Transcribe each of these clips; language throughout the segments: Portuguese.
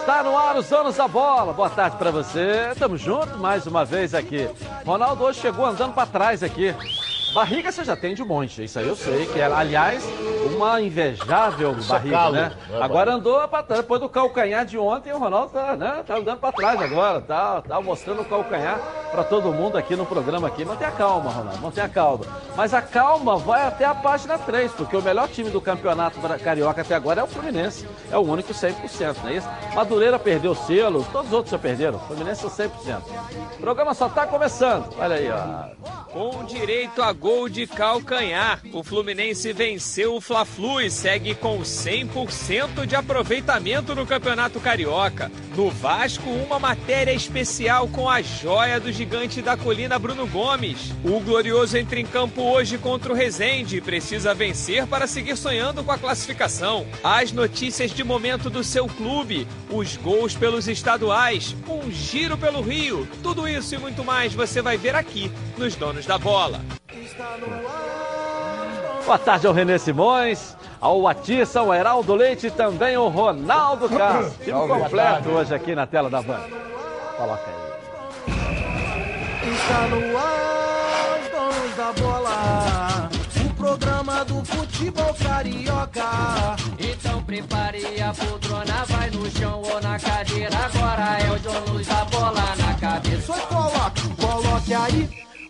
Está no ar os donos da bola. Boa tarde para você. Tamo junto mais uma vez aqui. Ronaldo hoje chegou andando para trás aqui. Barriga você já tem de monte, isso aí eu sei, que é, aliás, uma invejável Isso é barriga, calo, né? não é Agora andou pra trás, depois do calcanhar de ontem, o Ronaldo tá, né, tá andando pra trás agora, tá, tá mostrando o calcanhar pra todo mundo aqui no programa aqui. Mantenha calma, Ronaldo, mantenha calma. Mas a calma vai até a página 3, porque o melhor time do campeonato carioca até agora é o Fluminense. É o único 100%, não é isso? Madureira perdeu o selo, todos os outros já perderam. Fluminense é 100%. O programa só tá começando. Olha aí, ó. Com direito a gol de calcanhar, o Fluminense venceu o Fla-Flu e segue com 100% de aproveitamento no Campeonato Carioca. No Vasco, uma matéria especial com a joia do gigante da colina Bruno Gomes. O Glorioso entra em campo hoje contra o Resende e precisa vencer para seguir sonhando com a classificação. As notícias de momento do seu clube, os gols pelos estaduais, um giro pelo Rio, tudo isso e muito mais você vai ver aqui nos Donos da Bola. Boa tarde ao Renê Simões, ao Atiça, ao Heraldo Leite e também ao Ronaldo Castro. Time completo hoje aqui na tela da Band. Coloca aí. Está no ar, os donos da bola. O programa do futebol carioca. Então prepare a poltrona, vai no chão ou na cadeira. Agora é o donos da bola na cabeça. Só coloque, coloque aí,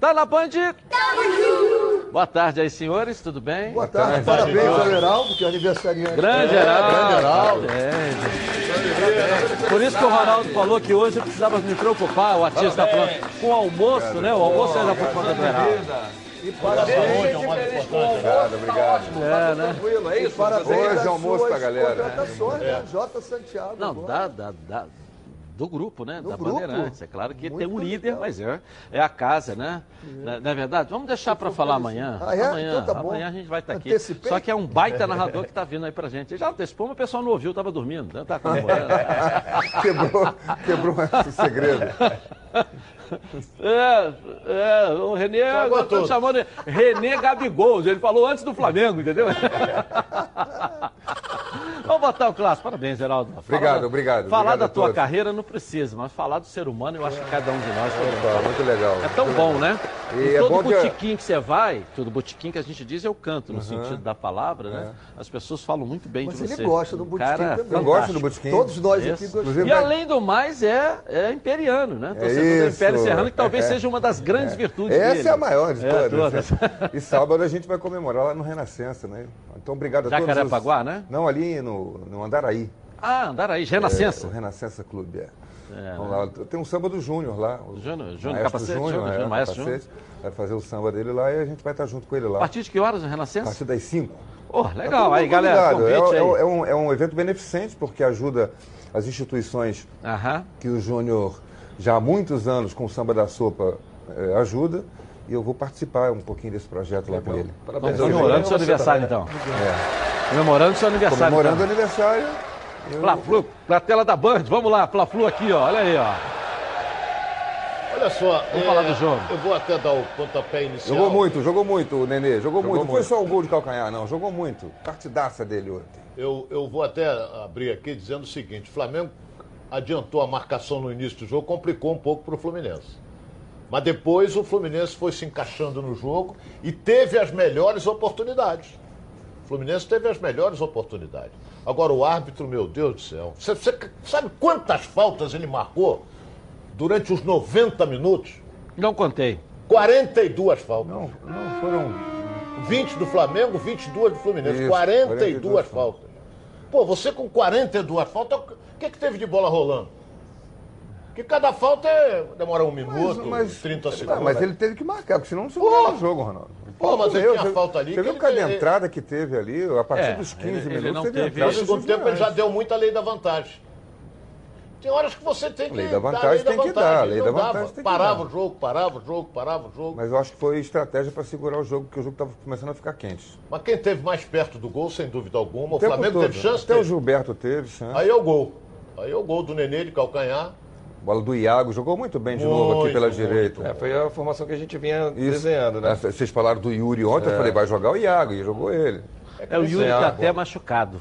Tá na Band? Boa tarde aí, senhores, tudo bem? Boa tarde, parabéns ao Heraldo, que é aniversariante. Grande É, Heraldo. Grande Heraldo. É, Por isso que o Ronaldo falou que hoje eu precisava me preocupar, o Atiça está falando, com o almoço, né? O almoço é da por conta do Heraldo. E parabéns. Obrigado, obrigado. É, né? Tranquilo, é isso? parabéns Hoje é almoço pra galera. Contratações, né? J. Santiago. Não, agora. da, da, da- do grupo, né? Do da grupo. Bandeirantes. É claro que Muito tem um líder, legal. mas é, é a casa, né? Não, não é verdade? Vamos deixar para falar amanhã. Ah, é? Amanhã, Então tá bom. amanhã a gente vai estar aqui. Antecipei? Só que é um baita narrador que está vindo aí pra gente. Ele já antecipou, mas o pessoal não ouviu, estava dormindo. Né? Tá. Quebrou, quebrou esse segredo. É, é, o Renê, eu tô chamando Renê Gabigol, ele falou antes do Flamengo, entendeu? Vamos botar o clássico. Parabéns, Geraldo. Fala Obrigado, obrigado, Falar obrigado da tua todos. carreira não precisa, mas falar do ser humano eu acho que cada um de nós. Opa, muito legal. É tão bom, né? E em é todo que- botiquim que você vai, todo botiquim que a gente diz eu canto, no sentido da palavra, né? As pessoas falam muito bem Mas de ele você. gosta do botiquim cara também. Eu gosto do botiquim. Todos nós Isso. aqui gostamos. Inclusive, E além do mais, é, é imperiano, né? Torcedor do isso. Império Serrano, que talvez É. seja uma das grandes virtudes Essa dele. é a maior de É, todas. todas. E sábado a gente vai comemorar lá no Renascença, né? Então, obrigado a todos. os- Jacarepaguá, né? Não, ali no, no Andaraí. Ah, Andaraí, É, Renascença. o Renascença Clube, é. É, Vamos lá. Tem um samba do Júnior lá. o Júnior- Júnior Capacete, Júnior, Júnior, é, Júnior, Maestro Capacete. Vai fazer o samba dele lá e a gente vai estar junto com ele lá. A partir de que horas o A Renascença? partir das 5. Oh, Tá legal. Aí, galera, convite é, é- aí. é um, é um evento beneficente porque ajuda as instituições Aham. que o Júnior já há muitos anos com o Samba da Sopa eh, ajuda. E eu vou participar um pouquinho desse projeto lá com ele. Vamos comemorando seu aniversário, então. É. Comemorando seu aniversário. Comemorando o então. aniversário. eu- Fla-Flu, na tela da Band. Vamos lá, Fla-Flu aqui, ó. Olha aí, ó. Olha só, Vamos falar do jogo. Eu vou até dar o pontapé inicial. Jogou muito, jogou muito o Nenê. Jogou, muito. Não foi só o gol de calcanhar, não. Jogou muito. Partidaça dele ontem. Eu, eu vou até abrir aqui dizendo o seguinte: o Flamengo adiantou a marcação no início do jogo, complicou um pouco para o Fluminense. Mas depois o Fluminense foi se encaixando no jogo e teve as melhores oportunidades. O Fluminense teve as melhores oportunidades. Agora o árbitro, meu Deus do céu, você, você sabe quantas faltas ele marcou durante os 90 minutos? Não contei. 42 faltas. Não, não foram. 20 do Flamengo, 22 do Fluminense. Isso, 42, 42 faltas. Pô, você com 42 faltas, o que, que teve de bola rolando? Que cada falta é, demora um minuto, 30 segundos. Ah, mas ele teve que marcar, porque senão não se o jogo, Ronaldo. Pô, mas ele tinha falta ali Você viu ele cada tem- entrada que teve ali, a partir É, dos 15 ele- ele minutos, não teve teve- No segundo tempo ele já deu muita lei da vantagem. Tem horas que você tem que Lei da dar, vantagem tem que dar, lei da vantagem tem que Parava dar. o jogo, parava o jogo, parava o jogo. Mas eu acho que foi estratégia para segurar o jogo, porque o jogo estava começando a ficar quente. Mas quem teve mais perto do gol, sem dúvida alguma, o, tempo Flamengo todo. teve chance. Até o teve. Gilberto teve chance. Aí é o gol. Aí é o gol do Nenê de calcanhar. Bola do Iago, jogou muito bem de novo aqui Muito, pela muito. direita. É, foi a formação que a gente vinha Isso. desenhando, né? É, Vocês falaram do Yuri ontem, eu falei, vai jogar o Iago, e jogou ele. É o Yuri tá ah, até machucado.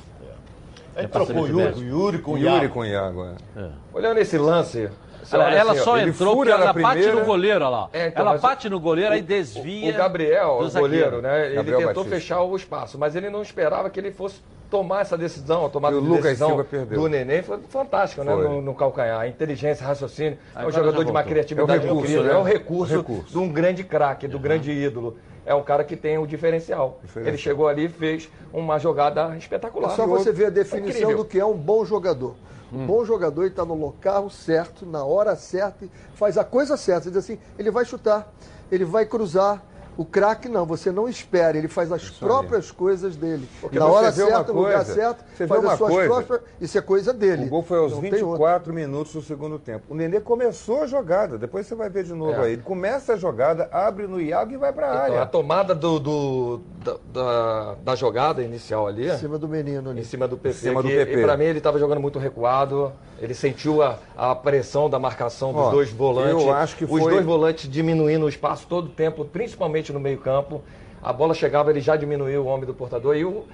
É trocou o Yuri, Yuri com O o Yuri Iago. com o Iago, é. Olhando esse lance. Ela, ela assim, só entrou porque ela na bate primeira. no goleiro, olha lá. É, então, ela bate no goleiro, aí o- desvia. O Gabriel, o goleiro, né? Ele Gabriel tentou Batista. fechar o espaço, mas ele não esperava que ele fosse tomar essa decisão, a tomada E o de Lucas decisão Silva perdeu. do Neném foi fantástico, né? No, no calcanhar. Inteligência, raciocínio. é um jogador de uma criatividade É o recurso, incrível. né? É o recurso, recurso. de um grande craque, do grande ídolo. É um cara que tem o diferencial. Diferencial. Ele chegou ali e fez uma jogada espetacular. É só você ver a definição Incrível. do que é um bom jogador. Um bom jogador ele está no local certo, na hora certa, faz a coisa certa. Você diz assim, ele vai chutar, ele vai cruzar. O craque não, você não espera, ele faz as próprias coisas dele. Porque na hora certa, no lugar certo, você faz uma as suas coisa, próprias. Isso é coisa dele. O gol foi aos Não tem outra. 24 minutos do segundo tempo. O Nenê começou a jogada, depois você vai ver de novo É. aí. Ele começa a jogada, abre no Iago e vai para a Então, área. a tomada do, do- da, da- da jogada inicial ali. Em cima do menino ali. Em cima do PP. Em cima do que, PP. E pra mim ele estava jogando muito recuado. Ele sentiu a, a pressão da marcação dos Ó, dois volantes. eu acho que Os foi- dois volantes diminuindo o espaço todo o tempo, principalmente no meio-campo. A bola chegava, ele já diminuiu o homem do portador. E o,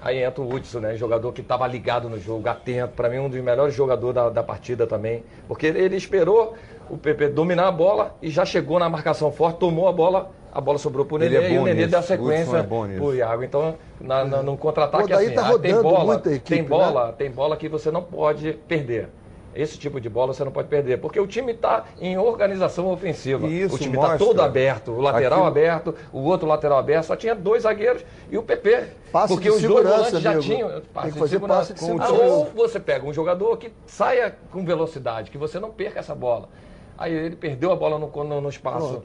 aí entra o Hudson, né? Jogador que estava ligado no jogo, atento. Para mim, um dos melhores jogadores da, da partida também. Porque ele, ele esperou o PP dominar a bola e já chegou na marcação forte, tomou a bola. A bola sobrou pro Ele Nenê é e bom o Nenê nisso. deu a O Hudson sequência é pro Iago. Então, na, na, no contra-ataque, assim, tá ah, tem bola, equipe, tem né? bola, tem bola que você não pode perder. Esse tipo de bola você não pode perder, porque o time está em organização ofensiva. Isso o time está todo aberto, o lateral aquilo- aberto, o outro lateral aberto, só tinha dois zagueiros e o PP. Passe porque de os dois volantes já amigo. tinham passe fazer segurança. passe de Ah, segurança. Ou você pega um jogador que saia com velocidade, que você não perca essa bola. Aí ele perdeu a bola no, no, no espaço.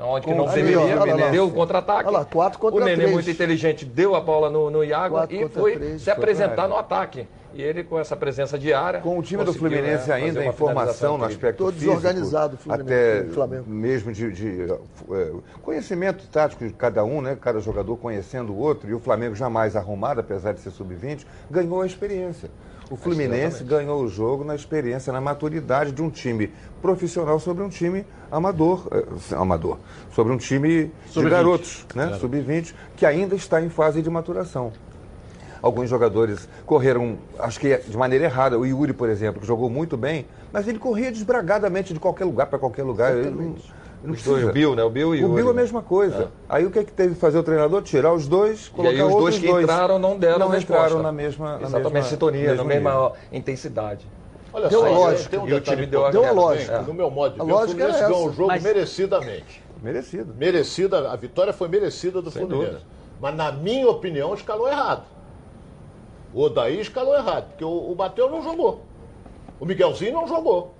Onde que não o Aí, deveria, ó, olha lá. deu o contra-ataque. Olha lá, quatro contra o Nenê, muito inteligente, deu a bola no, no Iago Quatro e foi se apresentar no ataque. E ele, com essa presença diária. Com o time do Fluminense né, ainda em formação no aspecto Todo físico, desorganizado o Fluminense, até o Flamengo. mesmo de, de, eh, conhecimento tático de cada um, né? Cada jogador conhecendo o outro e o Flamengo jamais arrumado, apesar de ser sub-20, ganhou a experiência. O Fluminense ganhou o jogo na experiência, na maturidade de um time profissional sobre um time amador, eh, amador, sobre um time de Sub-20. garotos, né? Sub-20, que ainda está em fase de maturação. Alguns jogadores correram, acho que de maneira errada. O Yuri, por exemplo, que jogou muito bem, mas ele corria desbragadamente de qualquer lugar para qualquer lugar. Não, ele não Os dois, precisa. o Bill, né? O Bill e O o Bill é a mesma coisa. Aí o que, é que teve que fazer o treinador? Tirar os dois, E colocar aí os dois que entraram não deram não resposta. entraram na mesma na Exatamente, mesma, sintonia, na mesma nível. intensidade. Olha Deu só, a lógica. tem um E o time deu a- Deu a lógica. que No meu modo de A ver, o lógica Fluminense era ganhou o jogo Mas- merecidamente. merecido. Merecida, a vitória foi merecida do Fluminense. dúvida. Mas, na minha opinião, escalou errado. O Odaí escalou errado, porque o, o Bateu não jogou. O Miguelzinho não jogou.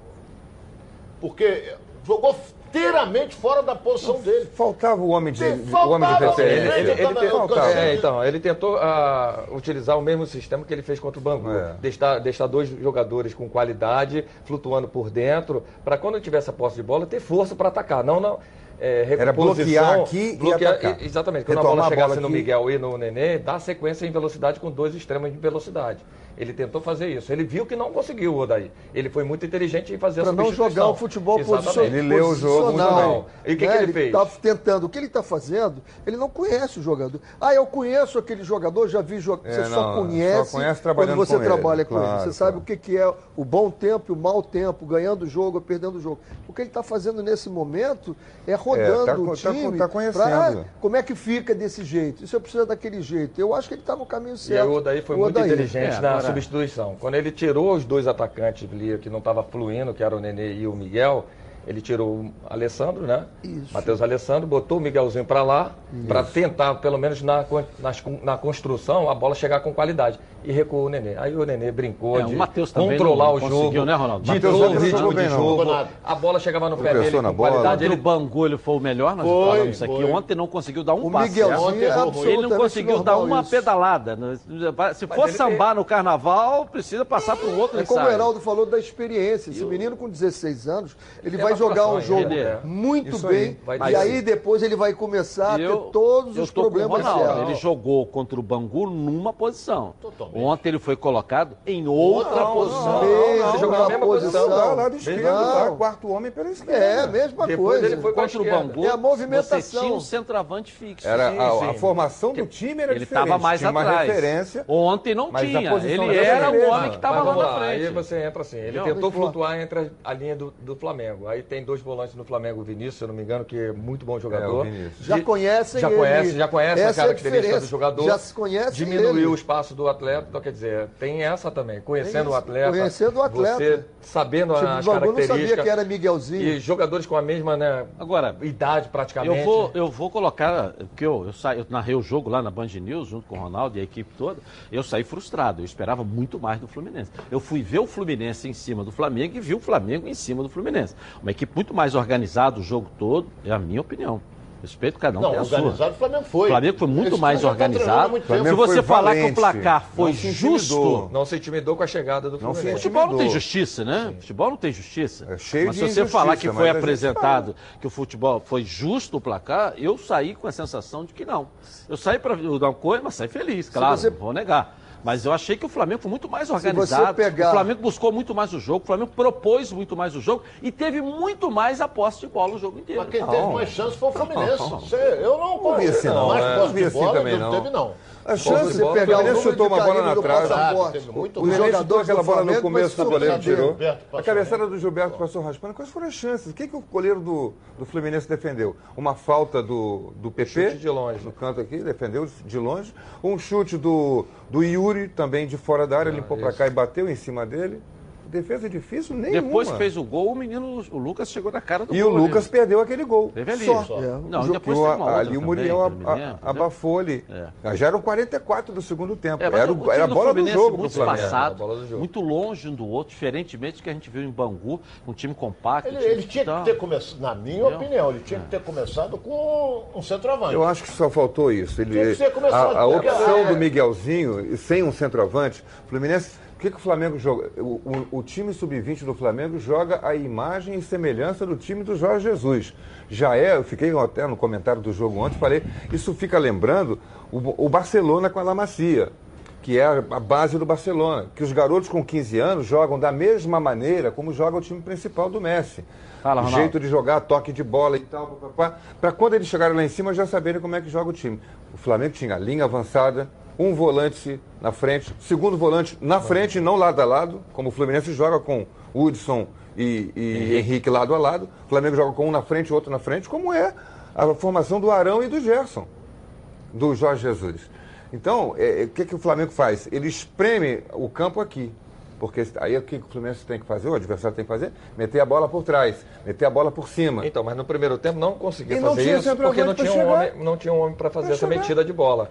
Porque jogou inteiramente fora da posição dele. Faltava o homem de, Tem- o homem de referência. Ele, ele, ele Eu tentou, é, de- então, ele tentou ah, utilizar o mesmo sistema que ele fez contra o Bangu. É. Deixar, deixar dois jogadores com qualidade, flutuando por dentro, para quando tivesse a posse de bola, ter força para atacar. Não, não. É, Era bloquear aqui e atacar. Exatamente. Quando Retomar a bola a chegasse bola no. Miguel e no Nenê, dá sequência em velocidade com dois extremos de velocidade. Ele tentou fazer isso. Ele viu que não conseguiu o Odaí. Ele foi muito inteligente em fazer Para a não substituição. jogar o futebol posicional. Ele leu o jogo muito bem. E o que né? que ele fez? tá tentando. O que ele está fazendo, ele não conhece o jogador. Ah, eu conheço aquele jogador, já vi jogar. É, você só não, conhece, só conhece quando trabalhando você com ele, trabalha com ele. claro, Você sabe claro. o que, que é o bom tempo e o mau tempo, ganhando o jogo ou perdendo o jogo. O que ele está fazendo nesse momento é rodando tá o co- tá time. co- tá conhecendo. pra- como é que fica desse jeito? Isso eu preciso daquele jeito. Eu acho que ele está no caminho E certo. aí o Odaí foi O muito Odaí. inteligente É, na substituição. Quando ele tirou os dois atacantes que não estava fluindo, que era o Nenê e o Miguel, Ele tirou o Alessandro, né? Matheus Alessandro, botou o Miguelzinho para lá, para tentar, pelo menos na, nas na construção, a bola chegar com qualidade. E recuou o Nenê. Aí o Nenê brincou É, o de Matheus também controlar não o conseguiu, jogo, né, Ronaldo? ditou Matheus o não ritmo de não. jogo. Nada. A bola chegava no pé dele com bola. qualidade. Ele o Bangu ele foi o melhor, nós Foi, falamos isso aqui. foi. Ontem não conseguiu dar um O passe. É Ele não conseguiu dar uma isso. pedalada. né? Se for ele sambar no carnaval, precisa passar para um outro É como o. Heraldo falou da experiência. Esse menino com 16 anos, ele Tem vai jogar um jogo muito Isso bem. aí, e aí depois ele vai começar a Eu- ter todos eu os problemas Ronaldo. Ele jogou contra o Bangu numa posição. Totalmente. Ontem ele foi colocado em outra Não, posição. Mesma Você jogou na mesma posição. posição, Lá, lado esquerdo, Não. tá? Quarto homem pela esquerda. É, a mesma Depois coisa. ele foi Contra o. Bangu, É a movimentação. você tinha um centroavante fixo. Era Sim, a, sim. a formação do time era ele diferente. estava mais tinha atrás. referência. Ontem não tinha. posição Ele era o homem que estava lá na frente. Aí você entra assim. Ele Não, tentou flutuar entre a, linha do, do Flamengo. Aí tem dois volantes no Flamengo, o Vinícius, se eu não me engano, que é muito bom jogador. É, o Vinícius. Já conhecem já ele. conhece, já conhece a Essa é a característica diferença. do jogador. Já se conhece Diminuiu ele. o espaço do atleta. Então, quer dizer, tem essa também. Conhecendo o atleta. Conhecendo o atleta. Você sabendo Tipo, as Bangu não sabia características. que era Miguelzinho. E jogadores com a mesma né, Agora, idade praticamente. Eu vou, eu vou colocar, porque eu, eu, saí, eu narrei o jogo lá na Band News, junto com o Ronaldo e a equipe toda, eu saí frustrado, eu esperava muito mais do Fluminense. Eu fui ver o Fluminense em cima do Flamengo e vi o Flamengo em cima do Fluminense. Uma equipe muito mais organizada o jogo todo, é a minha opinião. Respeito cada um, Não, tem a organizado sua. o Flamengo foi. O Flamengo foi muito Esse mais tá organizado. muito Se. Flamengo você falar que o valente, placar foi não justo. Não se intimidou com a chegada do Não se Fluminense. Futebol não tem justiça, né? Futebol não tem justiça. É cheio mas de se você falar que foi apresentado que o futebol foi justo o placar, eu saí com a sensação de que não. Eu saí para dar uma coisa, mas saí feliz, claro, você- não vou negar. Mas eu achei que o Flamengo foi muito mais organizado. pegar- O Flamengo buscou muito mais o jogo, o Flamengo propôs muito mais o jogo e teve muito mais a posse de bola o jogo inteiro. Mas quem teve mais chance foi o Fluminense. Eu não Não vi assim, não, Mais né? posse Não vi de assim bola, não. teve não. A chance, Você o pegar número chutou de uma bola na do trave. O Fluminense chutou aquela do bola no começo que o goleiro tirou. A cabeçada do Gilberto passou raspando. Quais foram as chances? O que, que o goleiro do, do Fluminense defendeu? Uma falta do, do PP. Chute de longe. No canto aqui, defendeu de longe. Um chute do, do Yuri, também de fora da área, limpou pra cá e bateu em cima dele. Defesa difícil nenhuma. Depois que fez o gol, o menino, o Lucas chegou na cara do E gol. o ali. Lucas perdeu aquele gol. Teve ali. Só. Só. É, Não, o jogo- depois Que o- teve uma ali o Muriel abafou ali. É. Já eram 44 do segundo tempo. É, era, o o- era a do bola do Fluminense jogo muito do jogo. muito longe um do outro, diferentemente do que a gente viu em Bangu, um time compacto. Ele, um time ele tinha que ter começado, na minha Entendeu? opinião, ele tinha que ter começado com um centroavante. Eu acho que só faltou isso. Ele, Tinha que ser começado a, a opção do Miguelzinho, e sem um centroavante, Fluminense. O que, que o Flamengo joga? O, o- o time sub-20 do Flamengo joga a imagem e semelhança do time do Jorge Jesus. Já é, eu fiquei até no comentário do jogo ontem, falei, isso fica lembrando o, o Barcelona com a La Macia, que é a, base do Barcelona. Que os garotos com 15 anos jogam da mesma maneira como joga o time principal do Messi. Fala, Ronaldo. jeito de jogar, toque de bola e tal, para quando eles chegarem lá em cima já saberem como é que joga o time. O Flamengo tinha linha avançada, um volante na frente, segundo volante na frente e não lado a lado, como o Fluminense joga com Hudson e, e Henrique lado a lado. O Flamengo joga com um na frente e outro na frente, como é a formação do Arão e do Gerson, do Jorge Jesus. Então, é, é, o que, que o Flamengo faz? Ele espreme o campo aqui. Porque aí o que o Fluminense tem que fazer, o adversário tem que fazer? Meter a bola por trás, meter a bola por cima. Então, mas no primeiro tempo não conseguia E não fazer tinha isso porque não tinha, um homem, não tinha um homem para fazer Pra essa chegar. metida de bola.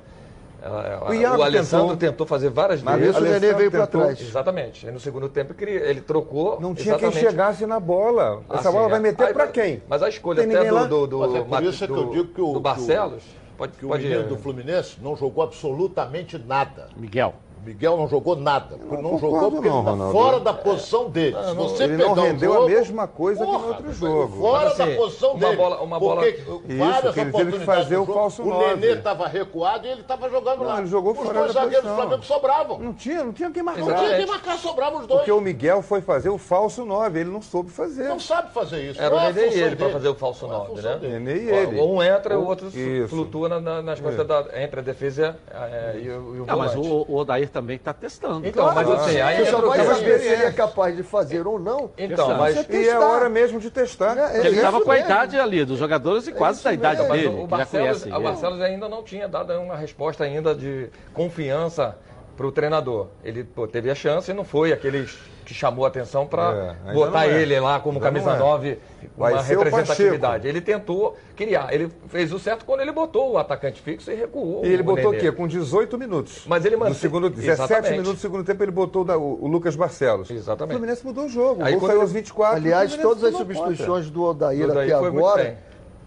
Ela- O Iago o Alessandro tentou. tentou, fazer várias Mas vezes. isso o Nenê Alessandro veio para trás. Exatamente. Aí no segundo tempo ele, ele trocou. Não tinha quem exatamente. chegasse na bola. Essa sim, bola é. vai meter Aí, pra mas- quem? Mas a escolha Tem até do, do, do, Mas é por isso que eu do- digo que o- do Barcelos. Pode, Que o pode menino do Fluminense não jogou absolutamente nada. Miguel. O Miguel não jogou nada. Não, não jogou porque não, ele tá fora da posição dele. Se você ele pegar não rendeu a jogo, mesma coisa que no outro jogo. Fora assim, da posição uma dele. bola- uma bola- Porque Isso, várias que ele teve que oportunidades fazer o jogo, falso O nove. Nenê estava recuado e ele estava jogando Não, lá. ele jogou os fora dois da zagueiros do. Flamengo sobravam. Não tinha, não tinha quem marcar. Não tinha quem marcar, sobravam os dois. Porque o Miguel foi fazer o falso 9, ele não soube fazer. Não sabe fazer isso. Era o Não é a Nenê e ele para fazer o falso Não é a 9, função né? Nenê e ele. Um entra, o O- outro isso. flutua na- na- nas costas da, entre a defesa é, e, o, e Não, mas volante. o, o Também está testando. Então, mas assim, aí Você só entra o vai saber se ele é capaz de fazer ou não. Então, mas, Você E é hora mesmo de testar. É, é Ele estava com a idade ali dos jogadores e quase isso da idade dele. o, já Barcelos, conhece o. Barcelos ainda não tinha dado uma resposta ainda de confiança para o treinador. Ele pô, teve a chance e não foi aquele que chamou a atenção para É, botar é. ele lá como Ainda camisa não é. 9, Vai uma representatividade. Ele tentou criar, ele fez o certo quando ele botou o atacante fixo e recuou. E ele o botou o quê? Com 18 minutos. Mas ele No manteve- segundo, 17 Exatamente. minutos do segundo tempo, ele botou o Lucas Barcelos. Exatamente. O Fluminense mudou o jogo. Aí o gol saiu ele- aos 24. Aliás, todas as tomou conta. substituições do Odair Do Odair até agora,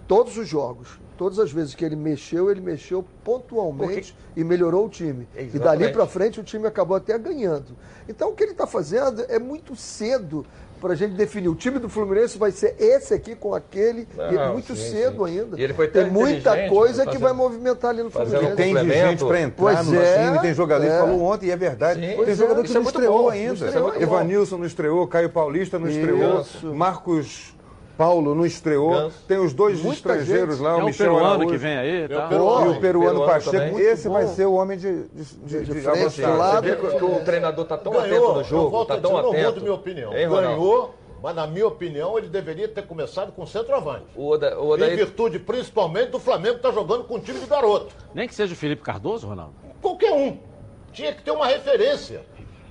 todos os jogos, todas as vezes que ele mexeu, ele mexeu pontualmente e melhorou o time. E Exatamente. dali para frente o time acabou até ganhando. Então o que ele está fazendo é muito cedo para a gente definir. O time do Fluminense vai ser esse aqui com aquele, e é Não, muito sim, cedo sim. ainda. E ele foi tem muita inteligente, coisa que fazendo- vai movimentar ali no E Fluminense. tem de complemento. gente para entrar Pois no é, time, tem jogador, ele é. falou ontem, e é verdade. Sim. Tem jogador é, que isso é não muito estreou bom, ainda. isso é muito bom. Evanilson não estreou, Caio Paulista não estreou. Marcos Paulo não estreou. Ganso. Tem os dois Muita estrangeiros gente. lá, É o Michel peruano Araújo. que vem aí, Meu tá? peruano. E o peruano Peruano Pacheco, também. esse vai ser o homem de, de, de, De de frente, avançar. do lado. Você vê que o treinador tá tão atento no eu jogo, tá dizer, tão eu não atento. minha opinião. Ganhou, mas na minha opinião ele deveria ter começado com centroavante. O Oda, o Em virtude principalmente do Flamengo que está jogando com um time de garoto. Nem que seja o Felipe Cardoso, Ronaldo. Qualquer um. Tinha que ter uma referência.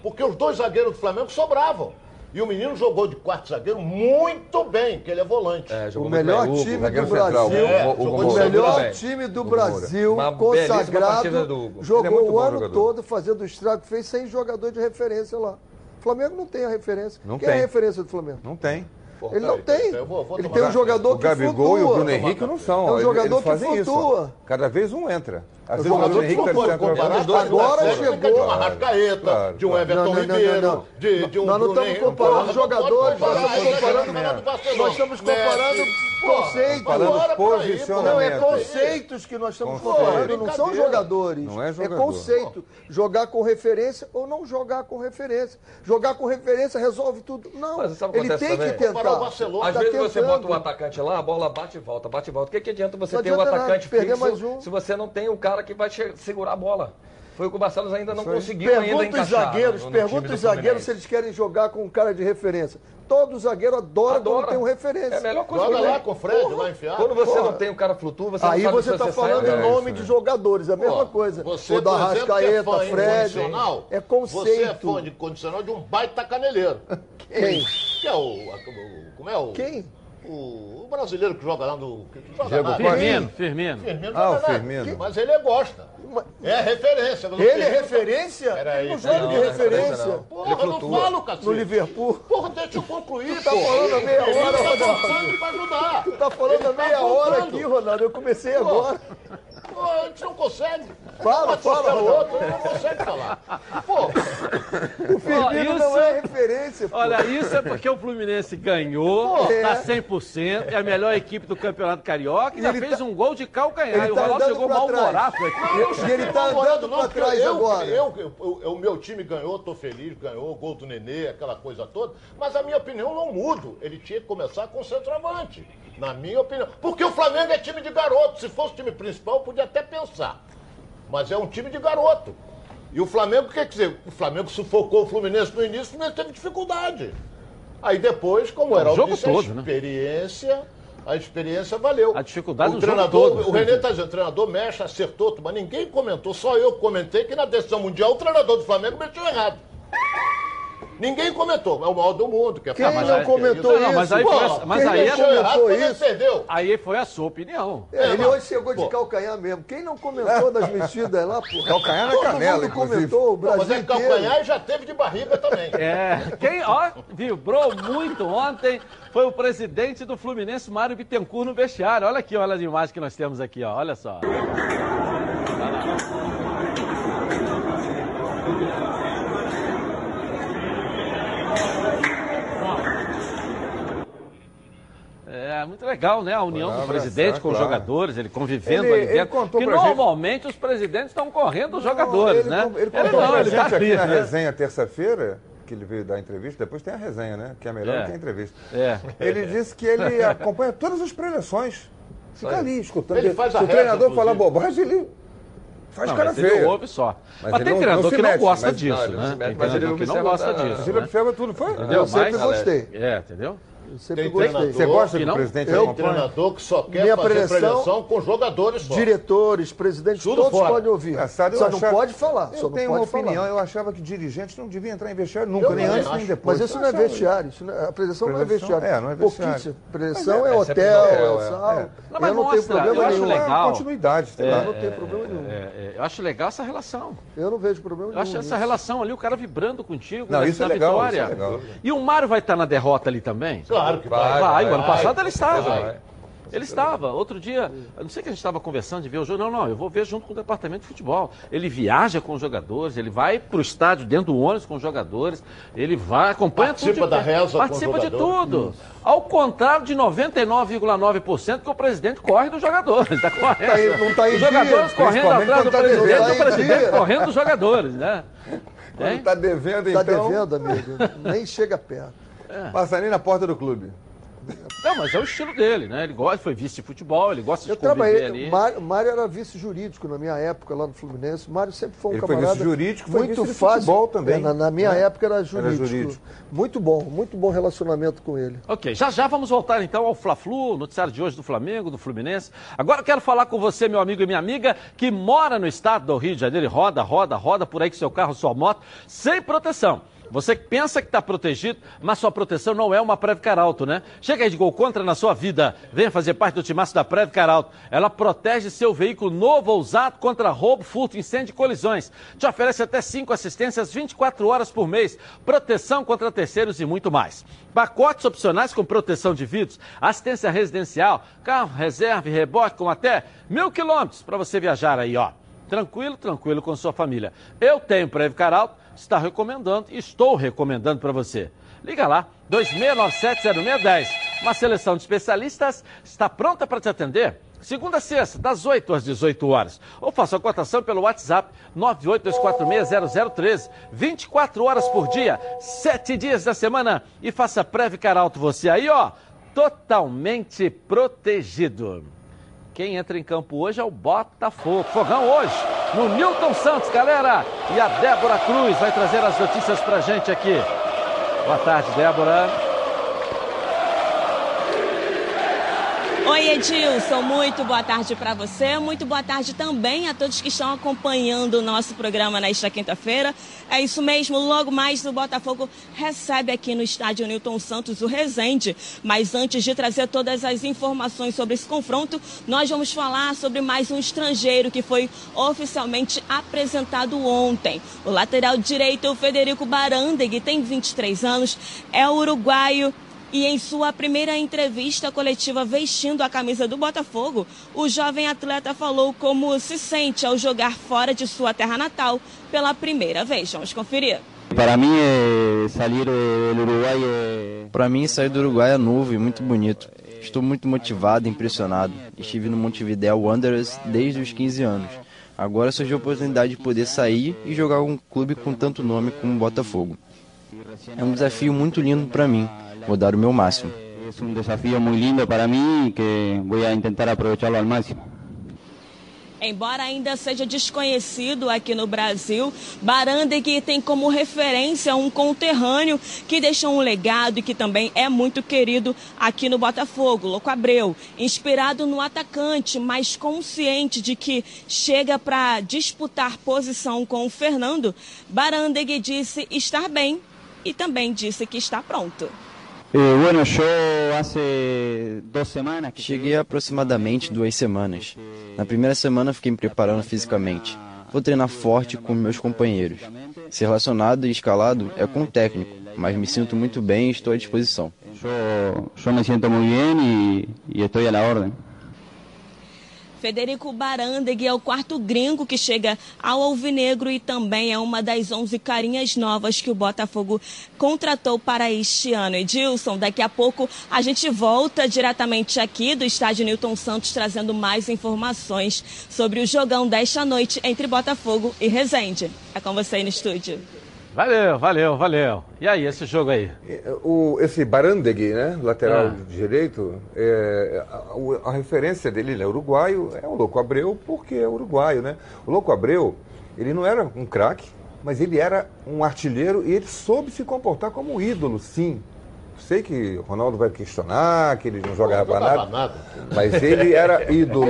Porque os dois zagueiros do Flamengo sobravam. E o menino jogou de quarto zagueiro muito bem, que ele é volante. É, O melhor bem. Hugo, time do Brasil, É, o melhor time do. Brasil, Uma consagrado, do Hugo. jogou é o ano jogador. todo fazendo o estrago que fez sem jogador de referência lá. O Flamengo não tem a referência. Não Quem é a tem. referência do Flamengo? Não tem. Ele não Peraí, tem. eu vou- vou Ele tem um jogador O que Gabigol e o flutua. Bruno Henrique não são. É um jogador eles que fazem isso. flutua. Cada vez um entra. Às vezes o Jogador Bruno que Henrique não pode tá comparar centroavante. com a Agora chegou. de uma Arrascaeta, Claro, de um. Everton Ribeiro, de, um Nós não estamos comparando jogadores, nós estamos comparando-. Nós estamos. Conceitos. Falando posicionamento. Não, é conceitos que nós estamos Conceito. comparando, não são jogadores. Não é jogador. conceito. Jogar com referência ou não jogar com referência. Jogar com referência resolve tudo. Não, Mas sabe o que ele tem que também? O tentar. Barcelona. Às Tá vezes você tentando. bota o atacante lá, a bola bate e volta, bate e volta. O que, que adianta você Não ter um adianta nada, atacante perder fixo mais um. se você não tem um cara que vai segurar a bola? Foi o que o Barcelos ainda não conseguiu ainda Pergunta os encaixar. zagueiros, no- no pergunta os zagueiros se eles querem jogar com um cara de referência. Todo zagueiro adora, Adora. quando tem um referência. É a melhor coisa Joga que lá com o Fred, lá enfiado. Quando você Porra. não tem o cara flutua, você Aí não sabe você está você falando sai em nome de jogadores, a mesma coisa. Você, o da que é fã Fred. É Você é conceito. fã de incondicional de um baita caneleiro. Quem? Que é o, Como é o. Quem? O, o brasileiro que joga lá no. Que joga Diego nada. Costa. Firmino, Firmino. Firmino Ah, joga o nada. Firmino. Mas ele gosta. É referência. Ele é referência? Peraí, Ele não joga não, de não referência, não. Porra, eu não falo, cacete. No Liverpool. Porra, deixa eu concluir, Tu tá pô. falando a meia Ele hora, tá Ronaldo. tá falando Ele a tá meia hora aqui, Ronaldo. Eu comecei agora. Pô, a gente não consegue. Fala, fala, o outro, não consegue falar. Pô, O Firmino isso- não é referência, pô. Olha, isso é porque o Fluminense ganhou, Pô, é. 100%, é a melhor equipe do Campeonato Carioca e já ele fez tá- um gol de calcanhar. E o tá Ronaldo chegou pra mal-humorado trás. aqui. E ele tá andando pra porque trás eu, agora. Eu, eu- eu- o meu time ganhou, tô feliz, ganhou, gol do Nenê, aquela coisa toda. Mas a minha opinião não mudo. Ele tinha que começar com centroavante. Na minha opinião. Porque o Flamengo é time de garoto. Se fosse time principal, eu podia até pensar. Mas é um time de garoto. E o Flamengo, quer dizer, o Flamengo sufocou o Fluminense no início, o Fluminense teve dificuldade. Aí depois, como era o jogo disse, todo, a né? experiência, a experiência valeu. A dificuldade o do jogo treinador, todo. O Renê está dizendo, o treinador mexe, acertou, mas ninguém comentou, só eu comentei que na decisão mundial o treinador do Flamengo mexeu errado. Ninguém comentou, é o maior do mundo. Que é Quem falar, não comentou isso. Não, mas aí Pô, foi- mas aí errado isso? perdeu. Aí foi a sua opinião. É, ele É, hoje chegou de pô. calcanhar mesmo. Quem não comentou das mexidas lá, pô? Calcanhar na Todo canela, mundo inclusive. comentou, o Não, Brasil mas é inteiro. calcanhar e já teve de barriga também. É, quem, ó, vibrou muito ontem foi o presidente do Fluminense, Mário Bittencourt, no vestiário. Olha aqui, olha as imagens que nós temos aqui, ó. Olha só. É muito legal, né? A união do abraçar, presidente com os claro. jogadores, ele convivendo Ele- ali ele dentro. contou Porque pra gente- normalmente os presidentes estão correndo os jogadores, ele, né? Ele contou não, pra ele gente tá aqui ali, na né? resenha terça-feira, que ele veio dar a entrevista, depois tem a resenha, né? Que é melhor É. do que a entrevista. É. Ele disse que ele acompanha todas as preleções. Fica ali, escutando. Ele faz a Se o treinador falar inclusive. bobagem, ele faz Não, cara mas ele feia. ouve só. Mas, Mas tem ele não- treinador não que não gosta mas- disso, Não, ele não né? mete, mas ele que não observa- gosta disso, Ele né? observa tudo, foi? Entendeu? Eu sempre Mas- gostei. É, entendeu? Eu sempre Tem gostei. Você gosta que que não? o presidente Tem treinador que só quer Minha fazer preleção- preleção com jogadores só. Diretores, presidentes, Tudo todos fora. podem ouvir. Engraçado, eu só não achava- pode falar. Eu só não tenho pode uma opinião, falar. eu achava que dirigentes não deviam entrar em vestiário nunca, Eu nem antes nem acho. depois. Mas isso não é Eu vestiário. Isso não é- a preleção não é vestiário. é, não é vestiário. Pouquíssimo. Preleção Mas é, é- é hotel, é é, é. Não, eu mas não tenho problema eu acho nenhum. É legal. continuidade, Eu não tenho problema nenhum. É, é, eu acho legal essa relação. Eu não vejo problema Eu nenhum. acho essa relação ali, o cara vibrando contigo Não, na, é vitória. isso é legal. E o Mário vai estar na derrota ali também? Claro que vai. Vai, Vai, vai, o ano vai. passado ele estava. Vai. Ele estava. Outro dia, eu não sei que a gente estava conversando de ver o jogo. Não, não, eu vou ver junto com o departamento de futebol. Ele viaja com os jogadores, ele vai para o estádio dentro do ônibus com os jogadores, ele vai, acompanha Participa tudo. de da reza Participa de tudo. Ao contrário de 99,9% que o presidente corre dos jogadores. Está correndo. Tá aí- não tá em os dia, jogadores correndo principalmente atrás do tá presidente, e o Tá presidente dia. correndo dos jogadores, né? Está devendo, Está então, devendo, amigo. Nem chega perto. Passa nem na porta do clube. Não, mas é o estilo dele, né? Ele gosta, foi vice de futebol, ele gosta de Eu conviver trabalhei. ali. Mário, Mário era vice jurídico na minha época lá no Fluminense. Mário sempre foi um Ele foi camarada. vice-jurídico, foi muito vice de fácil. futebol também, É, na, na minha né? época era jurídico. jurídico. Muito bom, muito bom relacionamento com ele. Ok, já já vamos voltar então ao Fla-Flu, noticiário de hoje do Flamengo, do Fluminense. Agora eu quero falar com você, meu amigo e minha amiga, que mora no estado do Rio de Janeiro e roda, roda, roda por aí com seu carro, sua moto, sem proteção. Você pensa que está protegido, mas sua proteção não é uma Previcar Alto, né? Chega aí de gol contra na sua vida. Venha fazer parte do timaço da Previcar Alto. Ela protege seu veículo novo ou usado contra roubo, furto, incêndio e colisões. Te oferece até 5 assistências 24 horas por mês, proteção contra terceiros e muito mais. Pacotes opcionais com proteção de vidros, assistência residencial, carro, reserva e reboque com até mil quilômetros para você viajar aí, ó. Tranquilo, tranquilo com sua família. Eu tenho Previcar Alto, está recomendando estou recomendando para você. Liga lá, 26970610. Uma seleção de especialistas está pronta para te atender. Segunda a sexta, das 8 às 18 horas. Ou faça a cotação pelo WhatsApp 982460013. 24 horas por dia, 7 dias da semana. E faça Previcar Alto você aí, ó, totalmente protegido. Quem entra em campo hoje é o Botafogo. Fogão hoje, no Newton Santos, galera. E a Débora Cruz vai trazer as notícias pra gente aqui. Boa tarde, Débora. Oi, Edilson, muito boa tarde para você. Muito boa tarde também a todos que estão acompanhando o nosso programa nesta quinta-feira. É isso mesmo, logo mais o Botafogo recebe aqui no estádio Newton Santos o Resende. Mas antes de trazer todas as informações sobre esse confronto, nós vamos falar sobre mais um estrangeiro que foi oficialmente apresentado ontem. O lateral direito, o Federico Barandeg, tem 23 anos, é uruguaio. E em sua primeira entrevista coletiva vestindo a camisa do Botafogo, o jovem atleta falou como se sente ao jogar fora de sua terra natal pela primeira vez. Vamos conferir. Para mim, é sair do Uruguai é... Para mim, sair do Uruguai é novo e muito bonito. Estou muito motivado e impressionado. Estive no Montevideo Wanderers desde os 15 anos. Agora surgiu a oportunidade de poder sair e jogar um clube com tanto nome como o Botafogo. É um desafio muito lindo para mim. Vou dar o meu máximo. É um desafio muito lindo para mim e que vou tentar aproveitá-lo ao máximo. Embora ainda seja desconhecido aqui no Brasil, Barandeg tem como referência um conterrâneo que deixou um legado e que também é muito querido aqui no Botafogo, Louco Abreu. Inspirado no atacante, mas consciente de que chega para disputar posição com o Fernando, Barandeg disse estar bem e também disse que está pronto. Cheguei há aproximadamente duas semanas. Na primeira semana fiquei me preparando fisicamente. Vou treinar forte com meus companheiros. Ser relacionado e escalado é com o técnico, mas me sinto muito bem e estou à disposição. Eu me sinto muito bem e, estou à ordem. Federico Barandeg é o quarto gringo que chega ao Alvinegro e também é uma das 11 carinhas novas que o Botafogo contratou para este ano. Edilson, daqui a pouco a gente volta diretamente aqui do estádio Newton Santos trazendo mais informações sobre o jogão desta noite entre Botafogo e Resende. É com você aí no estúdio. Valeu, valeu, valeu. E aí, esse jogo aí? O, esse Barandeg, né, lateral Ah. direito, é, a, a referência dele, ele é uruguaio, é o Louco Abreu, porque é uruguaio, né? O Louco Abreu, ele não era um craque, mas ele era um artilheiro e ele soube se comportar como um ídolo, sim. Sei que o Ronaldo vai questionar, que ele não jogava Não nada, nada. mas ele era ídolo.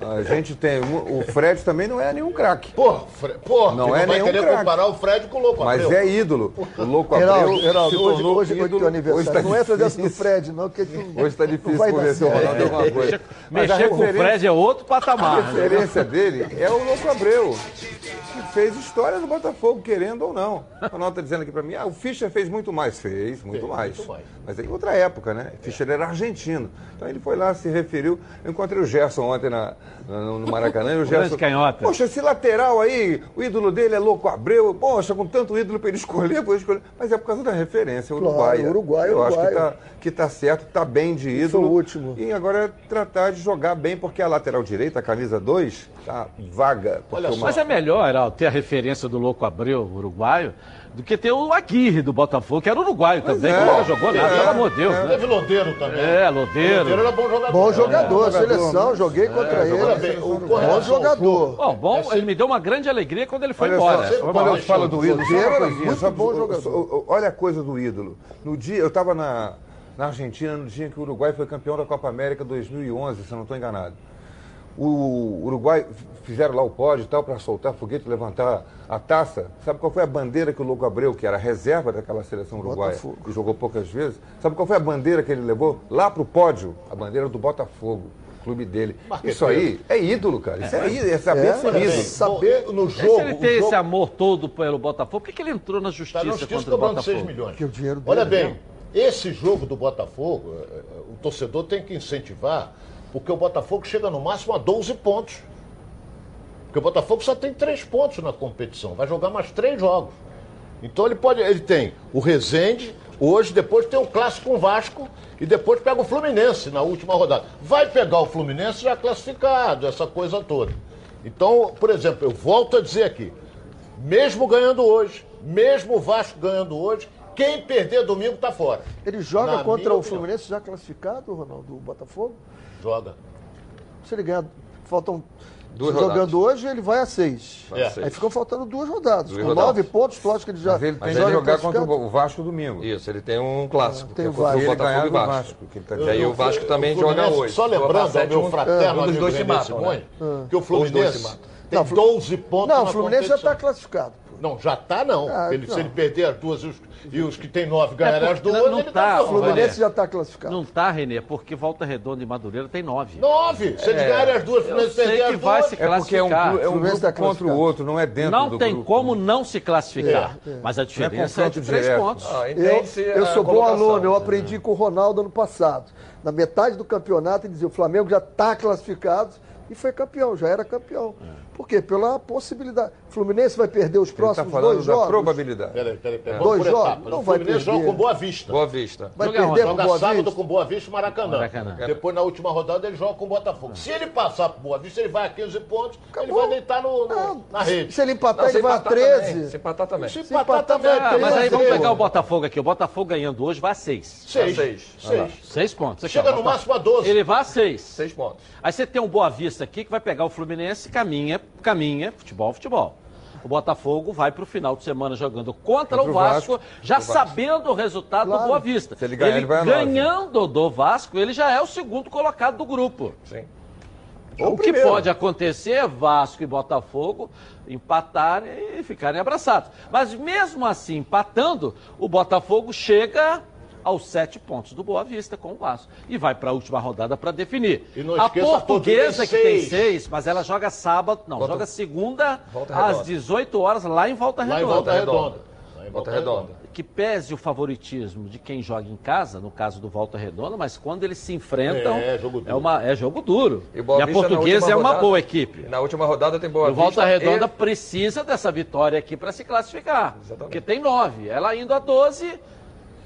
A gente tem. O Fred também não é nenhum craque. Porra, Fre... Porra, Não não é vai nenhum querer craque. comparar o Fred com o Louco Mas Abreu. é ídolo. O louco Abreu Geraldo, se tornou hoje, hoje é ídolo. teu aniversário. Hoje tá não entra dentro do. Fred, não, porque tu Hoje está não difícil convencer o. Ronaldo de alguma coisa. Mas a Mexer com o Fred é outro A patamar. né? referência dele é o Louco Abreu, que fez história no Botafogo, querendo ou não. O Ronaldo está dizendo aqui para mim, ah, o Fischer fez muito mais. Fez, muito, Fez, mais. Mais. Mas em outra época, né? Fischer era argentino. Então ele foi lá, se referiu. Eu encontrei o Gerson ontem na, na- no Maracanã. E o grande Gerson, canhota. Poxa, esse lateral aí, o ídolo dele é Louco Abreu. Poxa, com tanto ídolo para ele escolher, para ele escolher. Mas é por causa da referência, Claro, Uruguai. Uruguai, Eu acho que Uruguai. tá, que tá certo, tá bem de ídolo. foi o último. E agora é tratar de jogar bem, porque a lateral direita, a camisa 2, tá vaga. Olha uma- Mas é melhor, Heraldo, ter a referência do Louco Abreu, uruguaio, do que ter o Aguirre do Botafogo, que era uruguaio também, é, que nunca jogou nada, é, pelo amor de Deus, né? Teve Lodeiro também. É, Lodeiro. Lodeiro era bom jogador. Bom jogador, É, seleção, joguei contra ele. O Bom jogador. Bom, bom, ele me deu uma grande alegria quando ele foi Olha embora. só, quando eu falo do ídolo, só uma coisinha, só- bom jogador. Olha a coisa do ídolo. No dia, eu estava na, na Argentina no dia que o Uruguai foi campeão da Copa América 2011, se eu não estou enganado. O Uruguai fizeram lá o pódio e tal para soltar foguete, levantar a taça. Sabe qual foi a bandeira que o Louco Abreu, que era reserva daquela seleção uruguaia Botafogo. e jogou poucas vezes, sabe qual foi a bandeira que ele levou lá pro pódio? A bandeira do Botafogo, clube dele. Marqueteiro. Isso aí é ídolo, cara. Isso é, ídolo, é saber É, ser Olha bem, ídolo. Saber- no E se jogo. ele o tem esse jogo- amor todo pelo Botafogo, por que, que ele entrou na Tá justiça na justiça contra o cobrando 6 Botafogo? milhões. Que é o dinheiro Olha dele, bem, né? esse jogo do Botafogo, eh, eh, o torcedor tem que incentivar, porque o Botafogo chega no máximo a 12 pontos. Porque o Botafogo só tem 3 pontos na competição, vai jogar mais 3 jogos. Então ele pode, ele tem o Rezende, hoje, depois tem o clássico com o Vasco e depois pega o Fluminense na última rodada. Vai pegar o Fluminense já classificado, essa coisa toda. Então, por exemplo, eu volto a dizer aqui, mesmo ganhando hoje, mesmo o Vasco ganhando hoje, quem perder domingo tá fora. Ele joga Na contra o. Fluminense já classificado, Ronaldo, o Botafogo? Joga. Se ele ganhar, faltam. Duas jogando rodadas. hoje, ele vai a seis. É. Aí ficam faltando duas rodadas. Duas Com rodadas. nove pontos, lógico que ele já Mas ele tem que jogar contra o Vasco domingo. Isso, ele tem um clássico. Tem que é o Vasco. Ele ganhar e Vasco. Vasco. Que ele E aí o Vasco também O joga hoje. Só lembrando ao sete, meu um- fraterno dos dois se matam, que o Fluminense tem Não, Flu- 12 pontos Não, o Fluminense já está classificado. Não, já tá não. Ah, Ele- não. Se ele perder as duas e os, e os que tem nove ganharem É as duas, não ele tá, tá O. Fluminense René. já está classificado. Não tá, Renê, porque Volta Redonda e Madureira tem nove. Nove! Se eles É. ganharem as duas, o Fluminense perder as vai duas... se É porque é um, classificar. é um grupo tá contra o outro, não é dentro Não do tem grupo. como não se classificar. É, é. Mas a diferença é, de três direto. pontos. Ah, Eu, eu sou bom aluno, eu aprendi com o Ronaldo ano passado. Na metade do campeonato, ele dizia: o Flamengo já está classificado e foi campeão, já era campeão. Por quê? Pela possibilidade. O Fluminense vai perder os Ele está próximos falando dois da jogos. probabilidade. Peraí, peraí, peraí. Dois Vamos por jogos? etapas. Não o vai Fluminense perder. joga com Boa Vista. Boa Vista. Vai Joga perder Joga Boa sábado Vista. com Boa Vista e Maracanã. Maracanã. Depois, na última rodada, ele joga com o Botafogo. Se ele passar pro Boa Vista, ele vai a 15 pontos, ele Acabou. vai deitar no, no- Não, na rede. Se ele empatar, Não, se ele vai a empatar 13. também, Se empatar também. Se Se empatar, empatar, também é Ah, mas aí vamos pegar o Botafogo aqui. O Botafogo ganhando hoje vai a seis. Seis. Seis. Seis. Seis pontos. Aqui, Chega no máximo a 12. Ele vai a seis. Seis pontos. Aí você tem um Boa Vista aqui que vai pegar o Fluminense, caminha, caminha, futebol, futebol. O Botafogo vai para o final de semana jogando contra, Contra o o Vasco, Vasco. já sabendo o resultado Claro. do Boa Vista. Se ele ganhar, ele nove. ganhando do Vasco, ele já é o segundo colocado do grupo. Sim. o que pode acontecer é Vasco e Botafogo empatarem e ficarem abraçados. Mas mesmo assim, empatando, o Botafogo chega aos sete pontos do Boa Vista com o Vasco. E vai para a última rodada para definir. E não a portuguesa que tem seis. mas ela joga sábado, não, Volta- joga segunda às Redonda. 18 horas lá em Volta Lá em Redonda. Volta Redonda. Redonda. Em Volta Redonda. Que pese o favoritismo de quem joga em casa, no caso do Volta Redonda, mas quando eles se enfrentam, É, jogo duro. é uma, é jogo duro. E Boa a portuguesa é uma rodada- boa equipe. Na última rodada tem Boa E o Volta Redonda e- precisa dessa vitória aqui para se classificar. Exatamente. Porque tem nove. Ela indo a 12,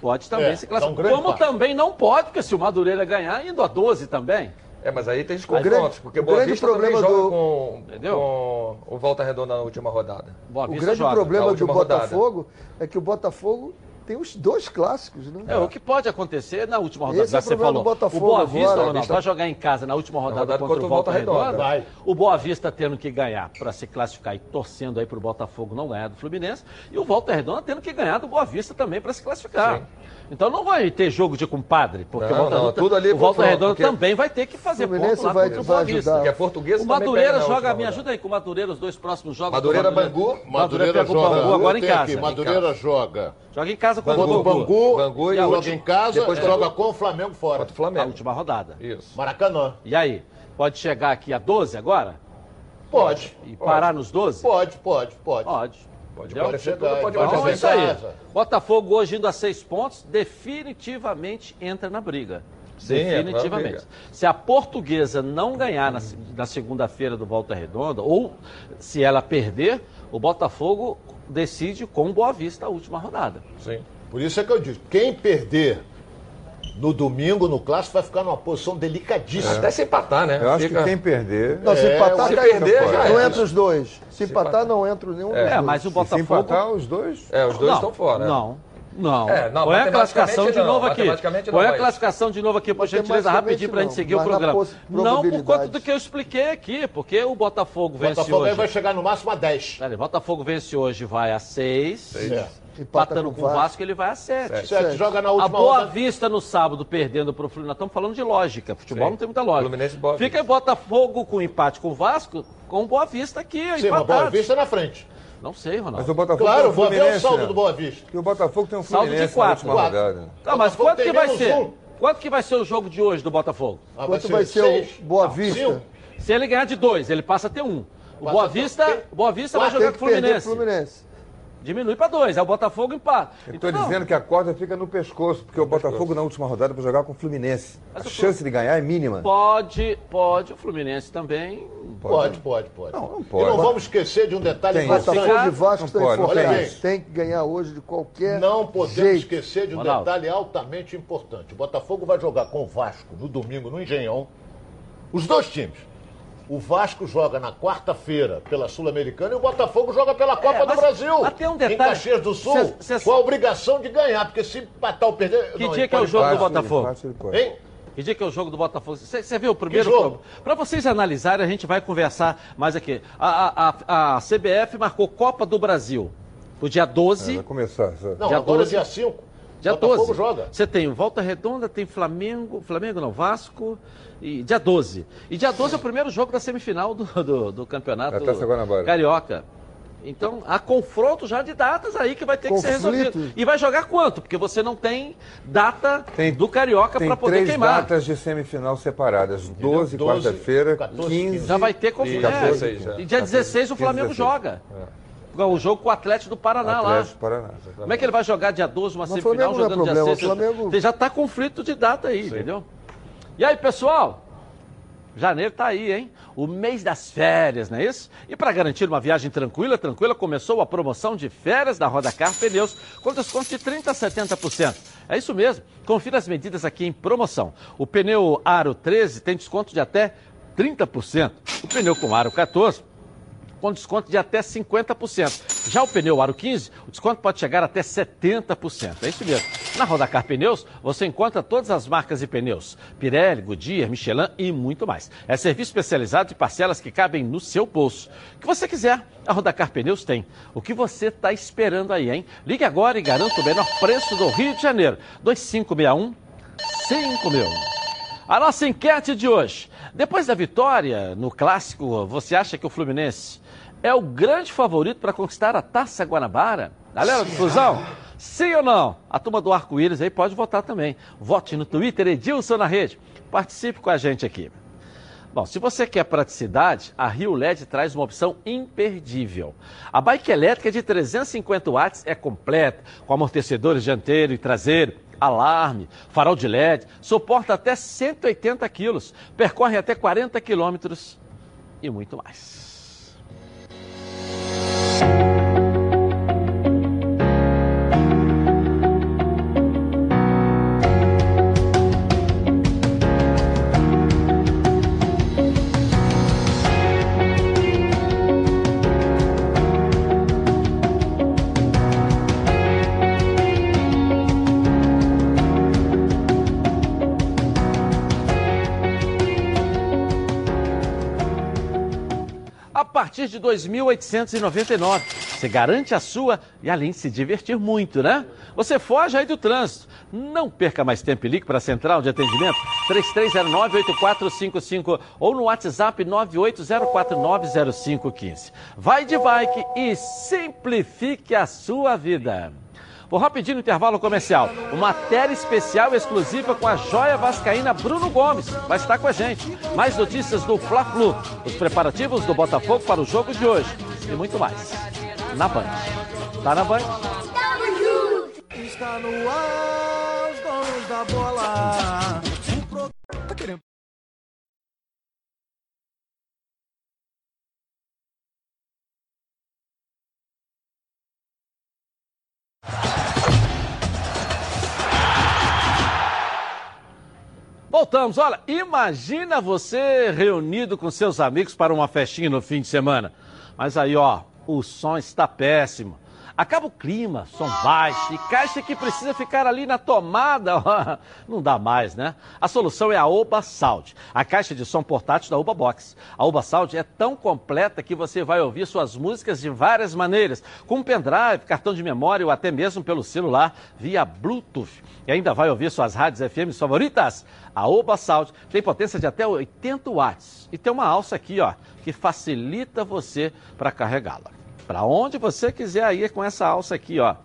pode também É, se classificar. Como passo. também não pode, porque se o Madureira ganhar, indo a 12 também. É, mas aí tem os grande- confrontos, porque o Boa grande Vista problema joga do- com, Entendeu? com o Volta Redonda na última rodada. Boa O Vista grande joga. problema do última rodada. Botafogo é que o Botafogo tem os dois clássicos, né? É, o que pode acontecer na última rodada, Esse é você falou. Botafogo o Boa Vista, agora. Ronaldo, vai jogar em casa na última rodada, rodada contra, contra o Volta Volta Redonda. Redonda. Vai. O Boa Vista tendo que ganhar para se classificar e torcendo aí para o Botafogo não ganhar do Fluminense. E o Volta Redonda tendo que ganhar do Boa Vista também para se classificar. Então não vai ter jogo de compadre, porque Não, o Volta não, Redonda, tudo ali o Volta Redonda também vai ter que fazer ponto lá vai- contra o vai ajudar. Porque a portuguesa O Madureira joga, me ajuda aí com o Madureira os dois próximos jogos. Madureira, Bangu. Madureira pega o joga. Bangu agora em casa. aqui, Em Madureira joga Joga em casa contra o Bangu. Bangu, Bangu e a joga em casa, Depois joga joga com o Flamengo fora. contra o A Flamengo. última rodada. Isso. Maracanã. E aí? Pode chegar aqui a 12 agora? Pode. E parar nos 12? Pode, pode, pode. Pode. Pode Entendeu? parecer tudo, pode pode Então é isso aí. Botafogo hoje indo a seis pontos, definitivamente entra na briga. Sim, definitivamente. briga. Se a portuguesa não ganhar na, na segunda-feira do Volta Redonda, ou se ela perder, o Botafogo decide com Boa Vista a última rodada. Sim. Por isso é que eu digo, quem perder no domingo, no clássico, vai ficar numa posição delicadíssima. É. Até se empatar, né? Eu acho Fica... que quem perder. Não, se é, empatar, se perder, já não entra os dois. Se, se empatar, empatar, não entra nenhum. É, mas o Botafogo. Se empatar, os dois. É, os dois não, estão fora. Não. Não. É, não, Põe é a classificação de novo não, aqui. Põe é a classificação de novo aqui, por gentileza, rapidinho para a gente seguir o programa. Não por conta do que eu expliquei aqui, porque o Botafogo vence hoje. O Botafogo vai chegar no máximo a 10. Peraí, Botafogo vence hoje, vai a 6. 6. Empatando com com o o Vasco. Vasco, ele vai a 7. Sete joga na A última Boa rodada. Vista no sábado perdendo pro Fluminense. Nós estamos falando de lógica. Futebol Sim. não tem muita lógica. Fluminense Boa Fica aí Botafogo com empate com o Vasco, com o Boa Vista aqui, Sim, mas empatado. Boa Vista na frente. Não sei, Ronaldo. Mas o Botafogo Claro, tem vou o ver o Fluminense. saldo né? do Boa Vista. E o Botafogo tem um Saldo de Fluminense quatro. na última Quatro. rodada. Tá, mas Botafogo quanto que vai ser? um. Quanto que vai ser o jogo de hoje do Botafogo? Ah, Quanto vai ser seis. o Boa Não, Vista? cinco. Se ele ganhar de dois, ele passa a ter um. O Boa a Vista, Boa Vista vai jogar com o Fluminense. Diminui pra dois, aí o Botafogo empata. Eu Então, estou não. dizendo que a corda fica no pescoço, porque o Botafogo na última rodada vai jogar com o Fluminense. Mas A o chance de ganhar é mínima. Pode, pode, o Fluminense também. Pode, pode, pode. Não, não E pode. não vamos esquecer de um detalhe Tem. importante. Botafogo e Vasco enforcados. bem. Tem que ganhar hoje de qualquer Não podemos jeito. esquecer de um Ronaldo. detalhe altamente importante. O Botafogo vai jogar com o Vasco no domingo no Engenhão. Os dois times. O Vasco joga na quarta-feira pela Sul-Americana e o Botafogo joga pela Copa do mas- Brasil. tem um Em detalhe. Caxias do Sul, Cê- cê- com a obrigação de ganhar, porque se empatar ou perder. Que não, dia que é o jogo do. Botafogo? Hein? Que dia que é o jogo do Botafogo? Você viu o primeiro Que jogo? Para vocês analisarem, a gente vai conversar mais aqui. A, a- a- a CBF marcou Copa do Brasil. O dia 12. É, vai começar. sabe? Não, Dia agora 12. dia 5. Dia Botafogo 12. joga. Você tem o Volta Redonda, tem Flamengo, Flamengo não, Vasco, e dia 12. E dia 12 é o primeiro jogo da semifinal do, do, do campeonato Guanabara. Carioca. Então, há confronto já de datas aí que vai ter que ser Conflito. resolvido. E vai jogar quanto? Porque você não tem data Tem- do Carioca Tem para poder três queimar. datas de semifinal separadas. 12, 12, quarta-feira, 14, 15. Já vai ter conflito. Dia É, 16, é. E dia 16 o 15, Flamengo 16. joga. O jogo com o Atlético do Paraná Atlético lá. Paraná. Como é que ele vai jogar dia 12, uma Mas semifinal, Flamengo é jogando dia problema, 6? o Flamengo- Você já está conflito de data aí, entendeu? E aí, pessoal? Janeiro tá aí, hein? O mês das férias, não é isso? E para garantir uma viagem tranquila, tranquila, começou a promoção de férias da Rodacar Pneus com desconto de 30% a 70%. É isso mesmo. Confira as medidas aqui em promoção. O pneu Aro 13 tem desconto de até 30%. O pneu com Aro 14 com desconto de até 50%. Já o pneu Aro 15, o desconto pode chegar até 70%. É isso mesmo. Na Rodacar Pneus, você encontra todas as marcas de pneus: Pirelli, Goodyear, Michelin e muito mais. É serviço especializado de parcelas que cabem no seu bolso. O que você quiser, a Rodacar Pneus tem. O que você está esperando aí, hein? Ligue agora e garanta o menor preço do Rio de Janeiro. 2561 5000. A nossa enquete de hoje. Depois da vitória no clássico, você acha que o Fluminense é o grande favorito para conquistar a Taça Guanabara? Galera Fusão, sim ou não? A turma do Arco-Íris aí pode votar também. Vote no Twitter Edilson na rede. Participe com a gente aqui. Bom, se você quer praticidade, a Rio LED traz uma opção imperdível. A bike elétrica de 350 watts é completa, com amortecedores dianteiro e traseiro, alarme, farol de LED, suporta até 180 quilos, percorre até 40 quilômetros e muito mais. Partir de 2.899. Você garante a sua e além de se divertir muito, né? Você foge aí do trânsito. Não perca mais tempo e ligue para a central de atendimento 3309-8455 ou no WhatsApp 980490515. Vai de bike e simplifique a sua vida. Vou rapidinho no intervalo comercial. Uma matéria especial exclusiva com a joia vascaína Bruno Gomes. Vai estar com a gente. Mais notícias do Fla-Flu, os preparativos do Botafogo para o jogo de hoje e muito mais. Na Band. Tá na Band? Está no ar, os donos da bola. Tá querendo. Voltamos. Olha, imagina você reunido com seus amigos para uma festinha no fim de semana. Mas aí, ó, o som está péssimo. Acaba o clima, som baixo e caixa que precisa ficar ali na tomada. Não dá mais, né? A solução é a Oba Sound, a caixa de som portátil da Oba Box. A Oba Sound é tão completa que você vai ouvir suas músicas de várias maneiras, com pendrive, cartão de memória ou até mesmo pelo celular via Bluetooth. E ainda vai ouvir suas rádios FM favoritas. A Oba Sound tem potência de até 80 watts e tem uma alça aqui, ó, que facilita você para carregá-la. Para onde você quiser ir com essa alça aqui, ó.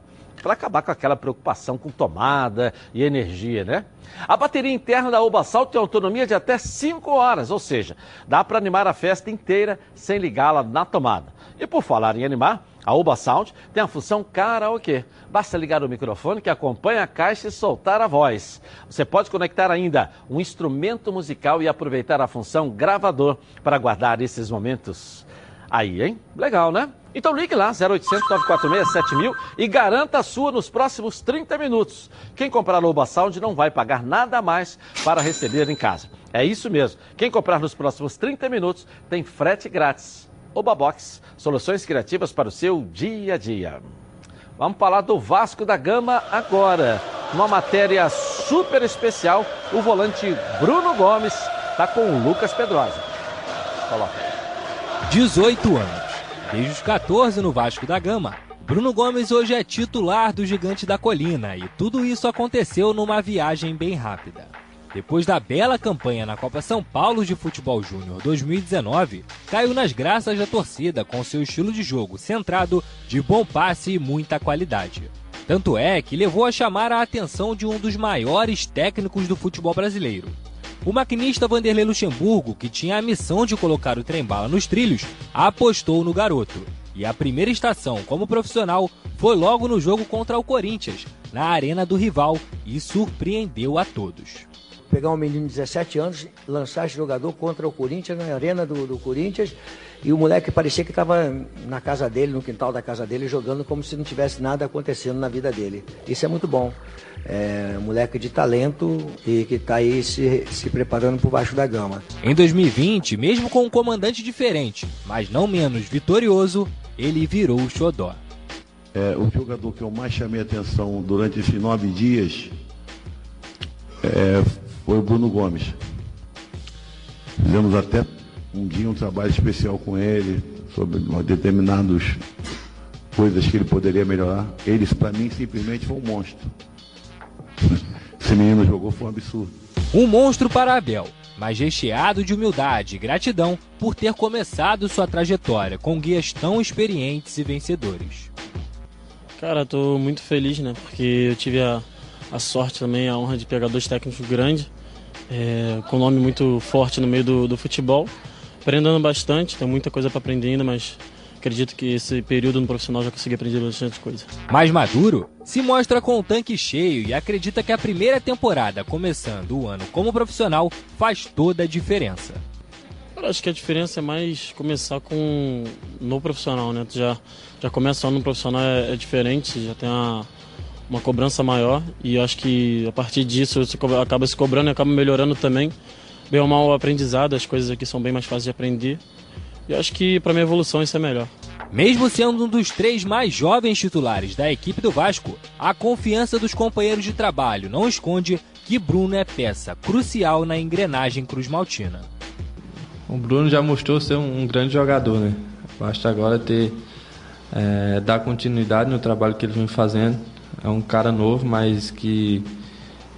Para acabar com aquela preocupação com tomada e energia, né? A bateria interna da Obasal tem autonomia de até 5 horas, ou seja, dá para animar a festa inteira sem ligá-la na tomada. E por falar em animar, a Oba Sound tem a função karaokê. Basta ligar o microfone que acompanha a caixa e soltar a voz. Você pode conectar ainda um instrumento musical e aproveitar a função gravador para guardar esses momentos. Aí, hein? Legal, né? Então ligue lá, 0800 946 7000 e garanta a sua nos próximos 30 minutos. Quem comprar Loba Sound não vai pagar nada mais para receber em casa. É isso mesmo. Quem comprar nos próximos 30 minutos tem frete grátis. Oba Box, soluções criativas para o seu dia a dia. Vamos falar do Vasco da Gama agora. Uma matéria super especial, o volante Bruno Gomes está com o Lucas Pedrosa. Coloca. 18 anos. Desde os 14 no Vasco da Gama, Bruno Gomes hoje é titular do Gigante da Colina e tudo isso aconteceu numa viagem bem rápida. Depois da bela campanha na Copa São Paulo de Futebol Júnior 2019, caiu nas graças da torcida com seu estilo de jogo centrado, de bom passe e muita qualidade. Tanto é que levou a chamar a atenção de um dos maiores técnicos do futebol brasileiro. O maquinista Vanderlei Luxemburgo, que tinha a missão de colocar o trem-bala nos trilhos, apostou no garoto. E a primeira estação como profissional foi logo no jogo contra o Corinthians, na arena do rival, e surpreendeu a todos. pegar um menino de 17 anos, lançar esse jogador contra o Corinthians, na arena do, do Corinthians, e o moleque parecia que estava na casa dele, no quintal da casa dele, jogando como se não tivesse nada acontecendo na vida dele. Isso é muito bom. É um moleque de talento e que está aí se, se preparando por baixo da gama. Em 2020, mesmo com um comandante diferente, mas não menos vitorioso, ele virou o xodó. É, o jogador que eu mais chamei a atenção durante esses nove dias é, foi o Bruno Gomes. Fizemos até um dia um trabalho especial com ele sobre determinadas coisas que ele poderia melhorar. Ele, para mim, simplesmente foi um monstro. Esse menino jogou foi um absurdo. Um monstro para Abel, mas recheado de humildade e gratidão por ter começado sua trajetória com guias tão experientes e vencedores. Cara, tô muito feliz, né? Porque eu tive a, a sorte também, a honra de pegar dois técnicos grandes, é, com nome muito forte no meio do, do futebol. Aprendendo bastante, tem muita coisa para aprender ainda, mas acredito que esse período no profissional já consegui aprender bastante coisa. Mais maduro, se mostra com o tanque cheio e acredita que a primeira temporada, começando o ano como profissional, faz toda a diferença. Eu acho que a diferença é mais começar com no profissional, né? Tu já, já começa só no profissional é, é diferente, já tem uma, uma cobrança maior e acho que a partir disso você acaba se cobrando e acaba melhorando também. Bem ou mal o aprendizado, as coisas aqui são bem mais fáceis de aprender. E eu acho que para minha evolução isso é melhor. Mesmo sendo um dos três mais jovens titulares da equipe do Vasco, a confiança dos companheiros de trabalho não esconde que Bruno é peça crucial na engrenagem Cruz Maltina. O Bruno já mostrou ser um, um grande jogador, né? Basta agora ter é, dar continuidade no trabalho que ele vem fazendo. É um cara novo, mas que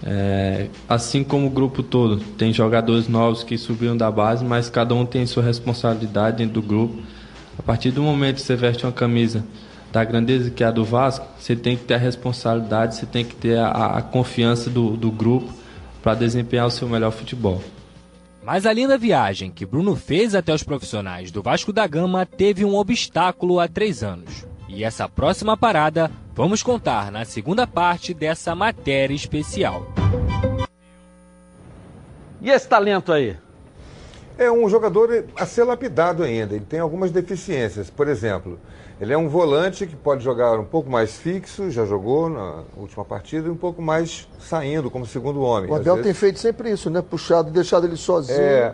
é, assim como o grupo todo, tem jogadores novos que subiram da base, mas cada um tem sua responsabilidade dentro do grupo. A partir do momento que você veste uma camisa da grandeza que é a do Vasco, você tem que ter a responsabilidade, você tem que ter a, a confiança do, do grupo para desempenhar o seu melhor futebol. Mas a linda viagem que Bruno fez até os profissionais do Vasco da Gama teve um obstáculo há três anos. E essa próxima parada vamos contar na segunda parte dessa matéria especial. E esse talento aí? É um jogador a ser lapidado ainda. Ele tem algumas deficiências. Por exemplo, ele é um volante que pode jogar um pouco mais fixo, já jogou na última partida, e um pouco mais saindo como segundo homem. O Abel vezes- tem feito sempre isso, né? Puxado e deixado ele sozinho. É,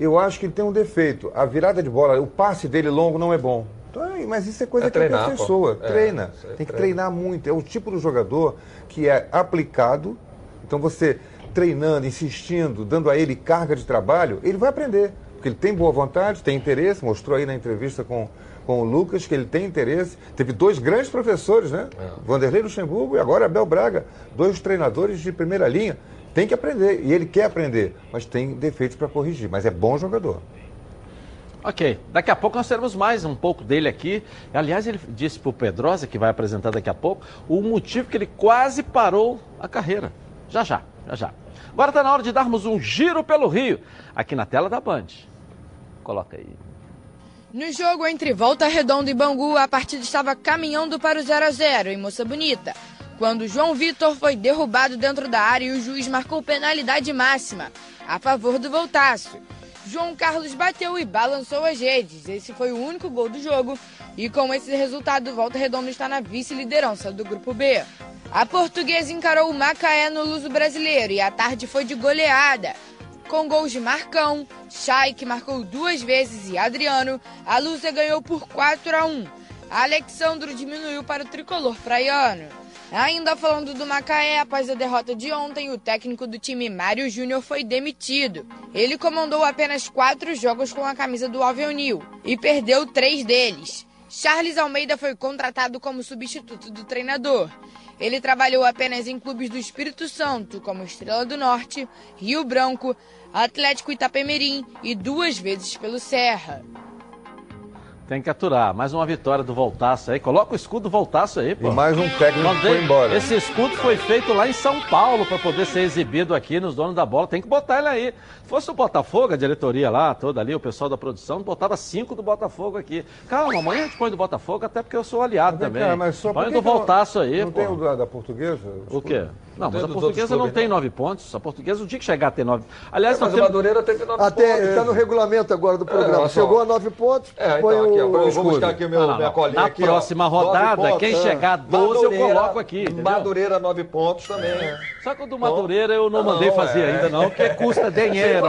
eu acho que ele tem um defeito. A virada de bola, o passe dele longo não é bom. Então, é- mas isso é coisa É que treinar, a pessoa pô. É, treina. aí tem que treina. treinar muito. É o tipo do jogador que é aplicado. Então você treinando, insistindo, dando a ele carga de trabalho, ele vai aprender. Porque ele tem boa vontade, tem interesse, mostrou aí na entrevista com, com o Lucas que ele tem interesse. Teve dois grandes professores, né? É. Vanderlei Luxemburgo e agora Abel Braga. Dois treinadores de primeira linha. Tem que aprender. E ele quer aprender, mas tem defeitos para corrigir. Mas é bom jogador. Ok, daqui a pouco nós teremos mais um pouco dele aqui. Aliás, ele disse para o Pedrosa, que vai apresentar daqui a pouco, o motivo que ele quase parou a carreira. Já já, já já. Agora está na hora de darmos um giro pelo Rio, aqui na tela da Band. Coloca aí. No jogo entre Volta Redonda e Bangu, a partida estava caminhando para o 0 a 0 em Moça Bonita, quando João Vitor foi derrubado dentro da área e o juiz marcou penalidade máxima a favor do Voltaço. João Carlos bateu e balançou as redes. Esse foi o único gol do jogo e com esse resultado, Volta Redonda está na vice-liderança do grupo B. A portuguesa encarou o Macaé no Luso Brasileiro e a tarde foi de goleada. Com gols de Marcão, Chay, que marcou duas vezes, e Adriano, a Lusa ganhou por 4 a 1. Alexandro diminuiu para o tricolor praiano. Ainda falando do Macaé, após a derrota de ontem, o técnico do time Mário Júnior foi demitido. Ele comandou apenas quatro jogos com a camisa do Alveonil e perdeu três deles. Charles Almeida foi contratado como substituto do treinador. Ele trabalhou apenas em clubes do Espírito Santo, como Estrela do Norte, Rio Branco, Atlético Itapemirim e duas vezes pelo Serra. Tem que aturar. Mais uma vitória do Voltaço aí. Coloca o escudo do Voltaço aí, pô. E mais um técnico que foi embora. Esse escudo foi feito lá em São Paulo para poder ser exibido aqui nos donos da bola. Tem que botar ele aí. Se fosse o Botafogo, a diretoria lá, toda ali, o pessoal da produção, botava cinco do Botafogo aqui. Calma, amanhã a gente põe do Botafogo, até porque eu sou aliado Vem também. cá, mas só põe do não- Voltaço aí, Não pô. tem o da, da portuguesa? O quê? Não, mas a portuguesa não clubes, tem não. nove pontos. A portuguesa, o dia que chegar a ter nove. Aliás, nós Mas o temos. Madureira teve nove Até pontos. está no regulamento agora do programa. olha só. Chegou a nove pontos, É, então, aqui, ó, o eu vou escudo. buscar aqui o meu, Não, não, minha colinha Na aqui, ó. próxima Nove rodada, pontos, quem é. chegar a 12 eu Madureira- coloco aqui, entendeu? Madureira, nove pontos também. é. Só que o do Madureira eu não mandei Não, fazer é. ainda, não, porque custa dinheiro.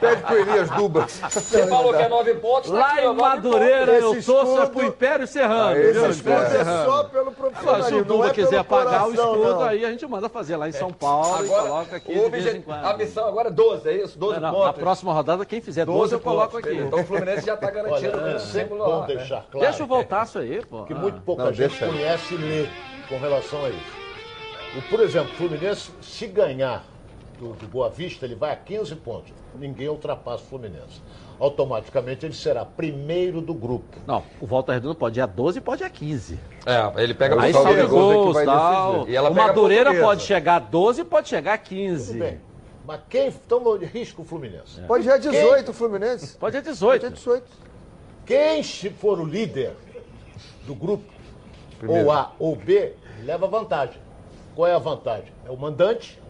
Pede pro Elias Dubas. Você falou que é nove pontos, tá Lá aqui, ó, em Madureira eu torço é pro Império Serrano. Ah, esse escudo é. Só pelo Agora, se o profissionalismo, não Duba é quiser pagar o escudo, não. Aí a gente manda fazer lá em São Paulo e Agora, coloca aqui de vez em quando. A missão agora é 12, é isso? 12 Não, não, pontos. na próxima rodada, quem fizer 12, 12 eu coloco pontos, aqui. Então o Fluminense já está garantido Olha, é o bom lá. né? deixar claro Deixa o voltaço aí, pô. que muito pouca Não, gente conhece e lê com relação a isso. O, por exemplo, o Fluminense, se ganhar do, do Boa Vista, ele vai a 15 pontos. Ninguém ultrapassa o Fluminense. Automaticamente ele será primeiro do grupo. Não, o Volta Redonda pode ir a 12 e pode ir a 15. É, ele pega Aí o saldo de gols. é tal. E ela O Madureira pode chegar a 12 e pode chegar a 15. Tudo bem. Mas quem. Então risca o Fluminense. Pode ir a 18 o Fluminense. Pode ir a Pode 18. ir a 18. Quem for o líder do grupo, ou A ou B, leva vantagem. Qual é a vantagem? É o mandante,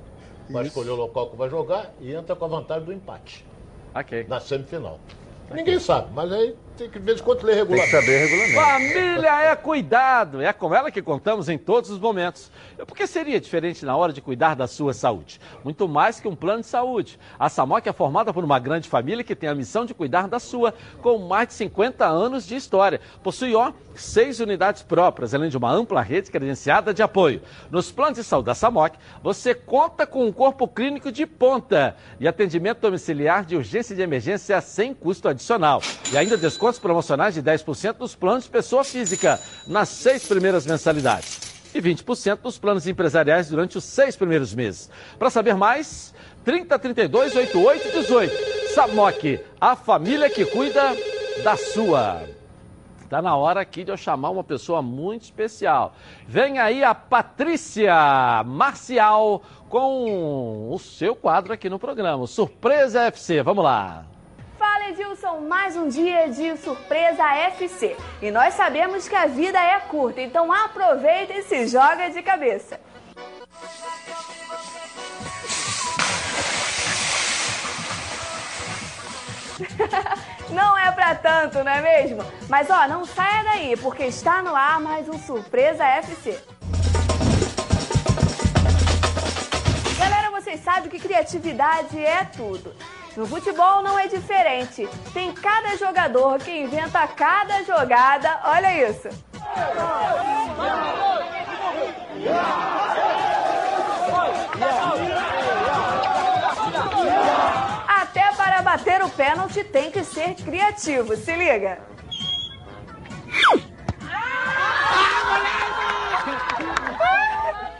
vai escolher o local que vai jogar e entra com a vantagem do empate Ok. na semifinal. Ninguém sabe, mas aí tem que de vez em quando ler Tem que regulamento. saber regulamento. Família é cuidado, é com ela que contamos em todos os momentos. E Por que seria diferente na hora de cuidar da sua saúde? Muito mais que um plano de saúde. A Samoc é formada por uma grande família que tem a missão de cuidar da sua, com mais de 50 anos de história. Possui, ó, seis unidades próprias, além de uma ampla rede credenciada de apoio. Nos planos de saúde da Samoc, você conta com um corpo clínico de ponta e atendimento domiciliar de urgência e de emergência sem custo adicional. E ainda desconto descontos promocionais de 10% nos planos de pessoa física nas seis primeiras mensalidades e 20% nos planos empresariais durante os seis primeiros meses. Para saber mais, 3032 8818. Samok, a família que cuida da sua. Está na hora aqui de eu chamar uma pessoa muito especial. Vem aí a Patrícia Marcial com o seu quadro aqui no programa. Surpresa FC, vamos lá. Fala Edilson, mais um dia de Surpresa FC. E nós sabemos que a vida é curta, então aproveita e se joga de cabeça. não é pra tanto, não é mesmo? Mas ó, não saia daí, porque está no ar mais um Surpresa FC. Galera, vocês sabem que criatividade é tudo. No futebol não é diferente. Tem cada jogador que inventa cada jogada. Olha isso. Até para bater o pênalti tem que ser criativo. Se liga.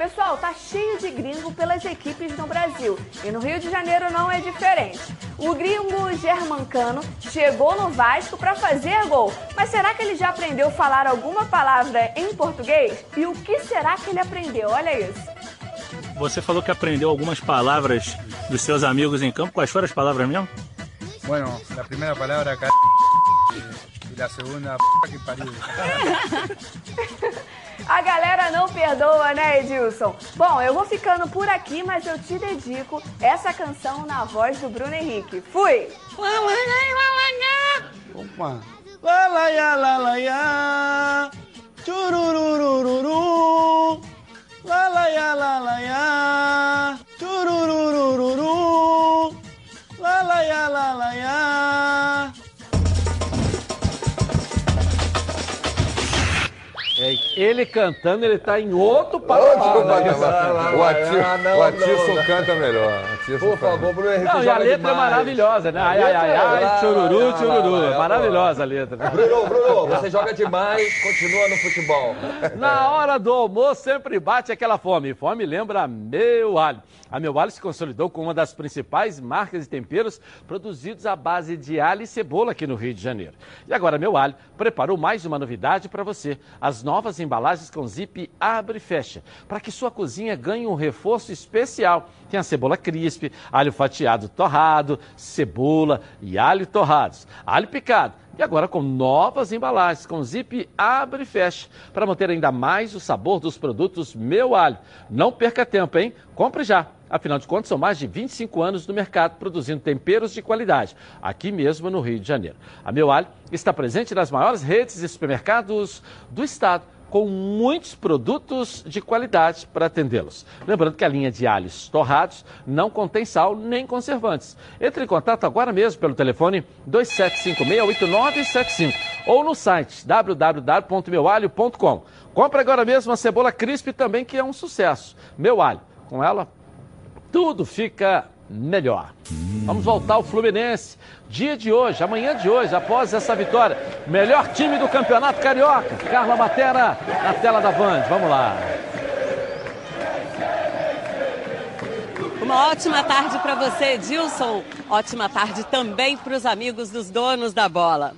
Pessoal, tá cheio de gringo pelas equipes no Brasil e no Rio de Janeiro não é diferente. O gringo Germancano chegou no Vasco para fazer gol, mas será que ele já aprendeu a falar alguma palavra em português? E o que será que ele aprendeu? Olha isso. Você falou que aprendeu algumas palavras dos seus amigos em campo. Quais foram as palavras mesmo? Bueno, la primera palabra c... y la segunda p... que pariu. A galera não perdoa, né, Edilson? Bom, eu vou ficando por aqui, mas eu te dedico essa canção na voz do Bruno Henrique. Fui! Opa! Lalaiá, lalaiá, churururururu, lalaiá, lalaiá, ele cantando, ele tá em outro patamar. Outro né? patamar. O Ah, Atisson não. canta melhor. Por favor, Bruno Henrique. Não, e a letra é maravilhosa, né? Ai, ai, ai, ai, chururu, chururu. Maravilhosa a letra. Bruno, Bruno, você joga demais, continua no futebol. Na hora do almoço sempre bate aquela fome. Fome lembra meu alho. A meu alho se consolidou como uma das principais marcas de temperos produzidos à base de alho e cebola aqui no Rio de Janeiro. E agora meu alho preparou mais uma novidade para você: as novas embalagens com zip abre e fecha, para que sua cozinha ganhe um reforço especial. Tem a cebola crisp, alho fatiado torrado, cebola e alho torrados, alho picado. E agora com novas embalagens, com zip abre e fecha, para manter ainda mais o sabor dos produtos Meu Alho. Não perca tempo, hein? Compre já. Afinal de contas, são mais de 25 anos no mercado produzindo temperos de qualidade, aqui mesmo no Rio de Janeiro. A Meu Alho está presente nas maiores redes de supermercados do estado com muitos produtos de qualidade para atendê-los. Lembrando que a linha de alhos torrados não contém sal nem conservantes. Entre em contato agora mesmo pelo telefone 27568975 ou no site www.meualho.com. Compre agora mesmo a cebola crisp também que é um sucesso. Meu alho, com ela tudo fica melhor. Vamos voltar ao Fluminense. Dia de hoje, amanhã de hoje, após essa vitória. Melhor time do Campeonato Carioca. Carla Matera na tela da Band. Vamos lá. Uma ótima tarde para você, Edilson. Ótima tarde também para os amigos dos donos da bola.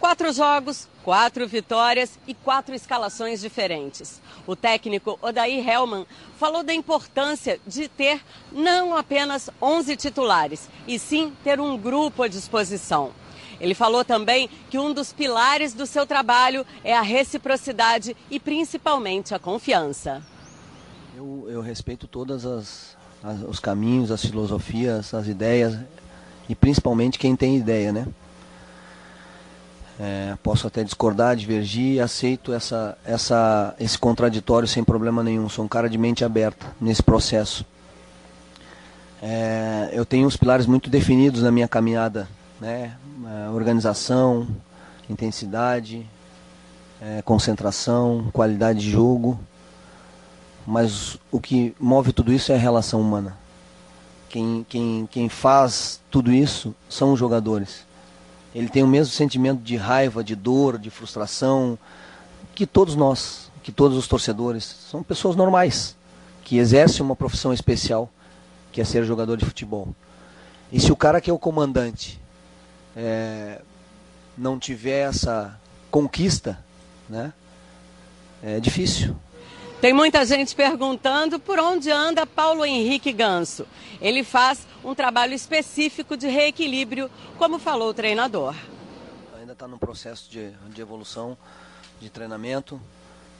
Quatro jogos, quatro vitórias e quatro escalações diferentes. O técnico Odair Hellman falou da importância de ter não apenas 11 titulares, e sim ter um grupo à disposição. Ele falou também que um dos pilares do seu trabalho é a reciprocidade e principalmente a confiança. Eu, eu respeito todas as, as- os caminhos, as filosofias, as ideias e principalmente quem tem ideia, né? É, posso até discordar, divergir, aceito essa, essa, esse contraditório sem problema nenhum. Sou um cara de mente aberta nesse processo. É, eu tenho uns pilares muito definidos na minha caminhada, né? É, organização, intensidade, é, concentração, qualidade de jogo. Mas o que move tudo isso é a relação humana. Quem, quem, quem faz tudo isso são os jogadores. Ele tem o mesmo sentimento de raiva, de dor, de frustração que todos nós, que todos os torcedores. São pessoas normais que exercem uma profissão especial, que é ser jogador de futebol. E se o cara que é o comandante é, não tiver essa conquista, né, é difícil. Tem muita gente perguntando por onde anda Paulo Henrique Ganso. Ele faz um trabalho específico de reequilíbrio, como falou o treinador. Ainda está no processo de, de evolução, de treinamento,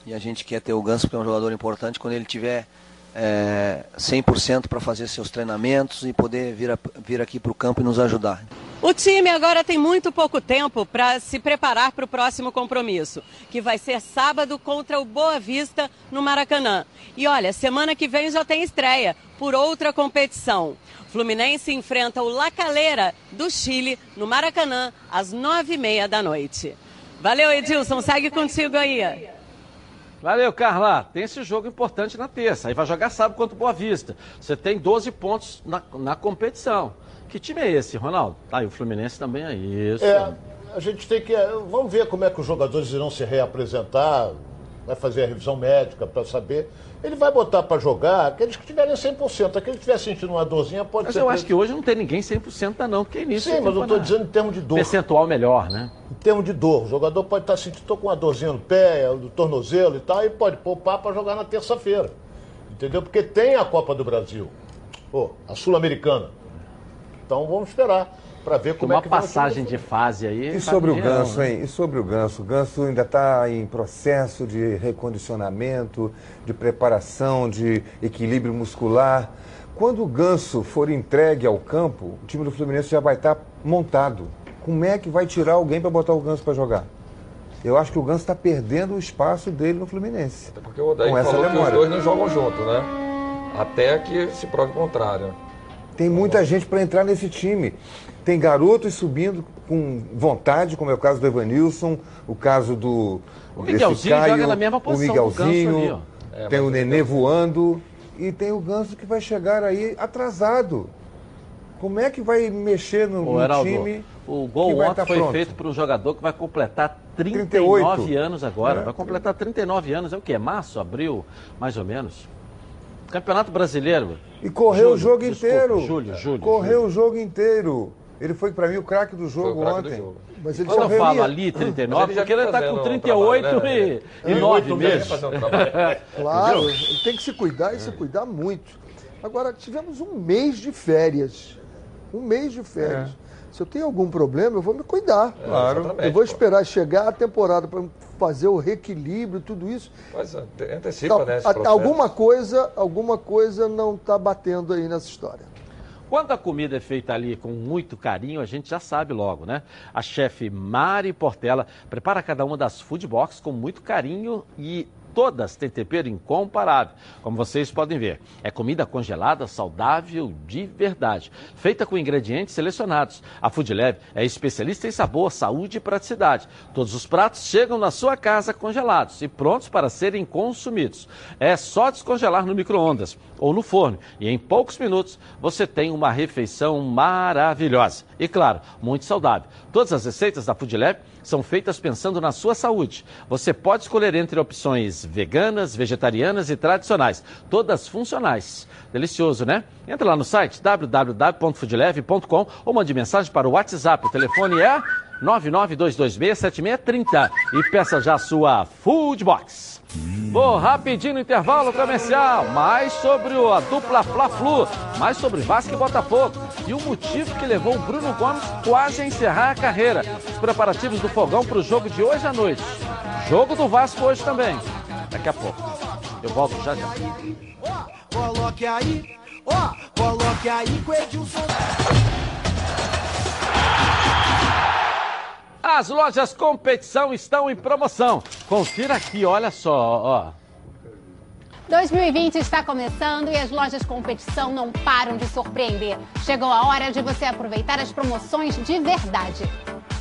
e a gente quer ter o Ganso, porque é um jogador importante, quando ele tiver é, 100% para fazer seus treinamentos e poder vir, a, vir aqui para o campo e nos ajudar. O time agora tem muito pouco tempo para se preparar para o próximo compromisso, que vai ser sábado contra o Boa Vista no Maracanã. E olha, semana que vem já tem estreia por outra competição. Fluminense enfrenta o La Calera do Chile no Maracanã às nove e meia da noite. Valeu, Edilson. Segue contigo aí. Valeu, Carla. Tem esse jogo importante na terça. Aí vai jogar sábado contra o Boa Vista. Você tem 12 pontos na, na competição. Que time é esse, Ronaldo? Tá, e o Fluminense também é isso. É, a gente tem que. Vamos ver como é que os jogadores irão se reapresentar. Vai fazer a revisão médica para saber. Ele vai botar para jogar aqueles que tiverem 100%. Aquele que estiver sentindo uma dorzinha pode mas ser. eu acho que hoje não tem ninguém 100% não, porque é início. Sim, mas eu estou dizendo em termos de dor. Percentual melhor, né? Em termos de dor. O jogador pode estar sentindo, estou com uma dorzinha no pé, do tornozelo e tal, e pode poupar para jogar na terça-feira. Entendeu? Porque tem a Copa do Brasil. A Sul-Americana. Então vamos esperar para ver como uma é que vai passagem de fase aí. E sobre o Ganso, hein? E sobre o Ganso? O Ganso ainda está em processo de recondicionamento, de preparação, de equilíbrio muscular. Quando o Ganso for entregue ao campo, o time do Fluminense já vai estar montado. Como é que vai tirar alguém para botar o Ganso para jogar? Eu acho que o Ganso está perdendo o espaço dele no Fluminense. Até porque o Odair Com essa falou que os dois não jogam junto, né? Até que se prove o contrário. Tem muita gente para entrar nesse time. Tem garotos subindo com vontade, como é o caso do Evanilson, o caso do. O Miguelzinho Caio, joga na mesma O posição Ganso Miguelzinho, ali. É, tem o Nenê voando e tem o Ganso que vai chegar aí atrasado. Como é que vai mexer no, Ô, Heraldo, time? o que gol vai ontem tá foi pronto? feito por um jogador que vai completar 39 38. anos agora. É. Vai completar 39 anos. É o quê? Março, abril, mais ou menos? Campeonato Brasileiro. E correu o Julho, jogo desculpa, inteiro. Julho, julho. Correu julho. o jogo inteiro. Ele foi para mim o craque do jogo craque do ontem. jogo. Mas ele Quando eu correu falo ali- ali 39, Mas ele já porque ele está com um 38 trabalho, né? e, e Ele 9 oito meses. um. Claro, ele tem que se cuidar e se cuidar muito. Agora, tivemos um mês de férias. Um mês de férias. Se eu tenho algum problema, eu vou me cuidar. Claro. exatamente, Eu vou pô. esperar chegar a temporada para fazer o reequilíbrio, tudo isso. Mas ante- antecipa, né? esse a- processo. alguma coisa, alguma coisa não está batendo aí nessa história. Quando a comida é feita ali com muito carinho, a gente já sabe logo, né? A chefe Mari Portela prepara cada uma das food box com muito carinho e todas têm tempero incomparável, como vocês podem ver. É comida congelada, saudável de verdade, feita com ingredientes selecionados. A Food Lab é especialista em sabor, saúde e praticidade. Todos os pratos chegam na sua casa congelados e prontos para serem consumidos. É só descongelar no micro-ondas ou no forno e em poucos minutos você tem uma refeição maravilhosa. E claro, muito saudável. Todas as receitas da Food Lab são feitas pensando na sua saúde. Você pode escolher entre opções veganas, vegetarianas e tradicionais, todas funcionais. Delicioso, né? Entra lá no site www.foodleve.com ou mande mensagem para o WhatsApp. O telefone é 992267630 e peça já a sua Food Box. Vou rapidinho no intervalo comercial, mais sobre a dupla Fla-Flu, mais sobre Vasco e Botafogo e o motivo que levou o Bruno Gomes quase a encerrar a carreira. Os preparativos do fogão para o jogo de hoje à noite. Jogo do Vasco hoje também. Daqui a pouco. Eu volto já já. Coloque aí, ó, coloque aí com Edilson. As lojas competição estão em promoção. Confira aqui, olha só, ó. 2020 está começando e as lojas competição não param de surpreender. Chegou a hora de você aproveitar as promoções de verdade.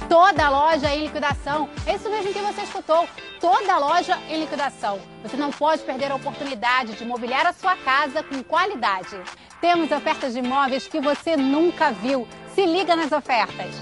Toda loja em liquidação. É isso mesmo que você escutou. Toda loja em liquidação. Você não pode perder a oportunidade de mobiliar a sua casa com qualidade. Temos ofertas de imóveis que você nunca viu. Se liga nas ofertas.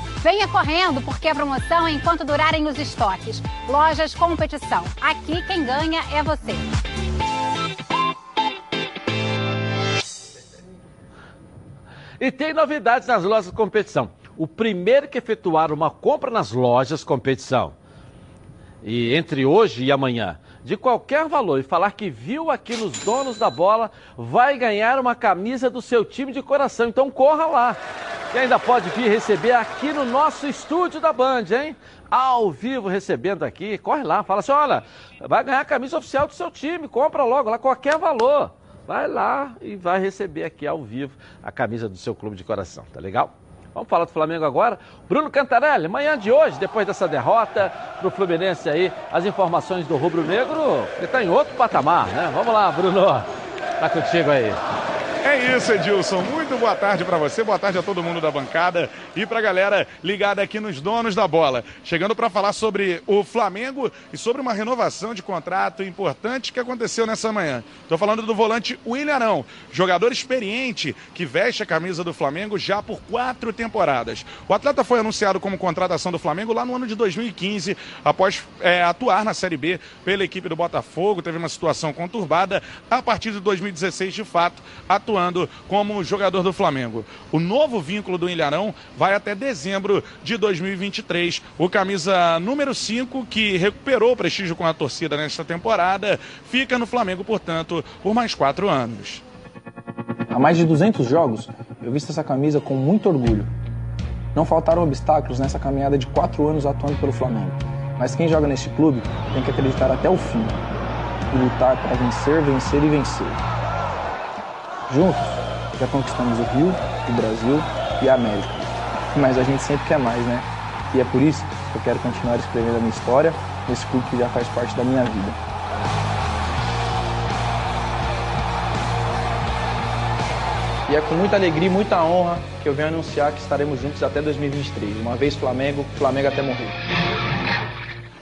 Venha correndo, porque a promoção é enquanto durarem os estoques. Lojas Competição. Aqui quem ganha é você. E tem novidades nas lojas competição. O primeiro que efetuar uma compra nas lojas competição, e entre hoje e amanhã, de qualquer valor e falar que viu aqui nos donos da bola, vai ganhar uma camisa do seu time de coração. Então corra lá. E ainda pode vir receber aqui no nosso estúdio da Band, hein? Ao vivo recebendo aqui. Corre lá, fala assim: olha, vai ganhar a camisa oficial do seu time, compra logo lá, qualquer valor. Vai lá e vai receber aqui ao vivo a camisa do seu clube de coração, tá legal? Vamos falar do Flamengo agora. Bruno Cantarelli, manhã de hoje, depois dessa derrota para o Fluminense aí, as informações do Rubro Negro, ele está em outro patamar, né? Vamos lá, Bruno. Tá contigo aí. É isso, Edilson. Muito boa tarde para você, boa tarde a todo mundo da bancada e para a galera ligada aqui nos donos da bola. Chegando para falar sobre o Flamengo e sobre uma renovação de contrato importante que aconteceu nessa manhã. Estou falando do volante William Arão, jogador experiente que veste a camisa do Flamengo já por quatro temporadas. O atleta foi anunciado como contratação do Flamengo lá no ano de 2015, após é, atuar na Série B pela equipe do Botafogo, teve uma situação conturbada. A partir de 2016, de fato, atuando como jogador do Flamengo. O novo vínculo do Ilharão vai até dezembro de 2023. O camisa número 5, que recuperou o prestígio com a torcida nesta temporada, fica no Flamengo, portanto, por mais quatro anos. Há mais de 200 jogos, eu visto essa camisa com muito orgulho. Não faltaram obstáculos nessa caminhada de quatro anos atuando pelo Flamengo. Mas quem joga neste clube tem que acreditar até o fim lutar para vencer, vencer e vencer. Juntos, já conquistamos o Rio, o Brasil e a América. Mas a gente sempre quer mais, né? E é por isso que eu quero continuar escrevendo a minha história nesse clube que já faz parte da minha vida. E é com muita alegria e muita honra que eu venho anunciar que estaremos juntos até 2023. Uma vez Flamengo, Flamengo até morrer.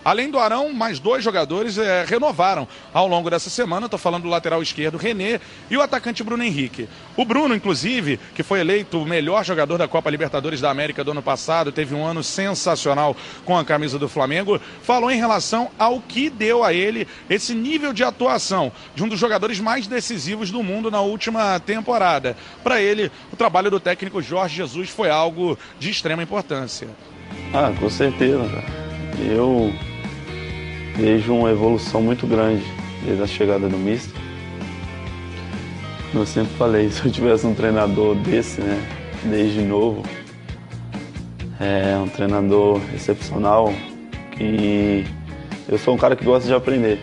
Além do Arão, mais dois jogadores é, renovaram ao longo dessa semana. Estou falando do lateral esquerdo René e o atacante Bruno Henrique. O Bruno, inclusive, que foi eleito o melhor jogador da Copa Libertadores da América do ano passado, teve um ano sensacional com a camisa do Flamengo, falou em relação ao que deu a ele esse nível de atuação de um dos jogadores mais decisivos do mundo na última temporada. Para ele, o trabalho do técnico Jorge Jesus foi algo de extrema importância. Ah, com certeza. Eu vejo uma evolução muito grande desde a chegada do Mister. Eu sempre falei, se eu tivesse um treinador desse, né, desde novo, é um treinador excepcional, que eu sou um cara que gosta de aprender.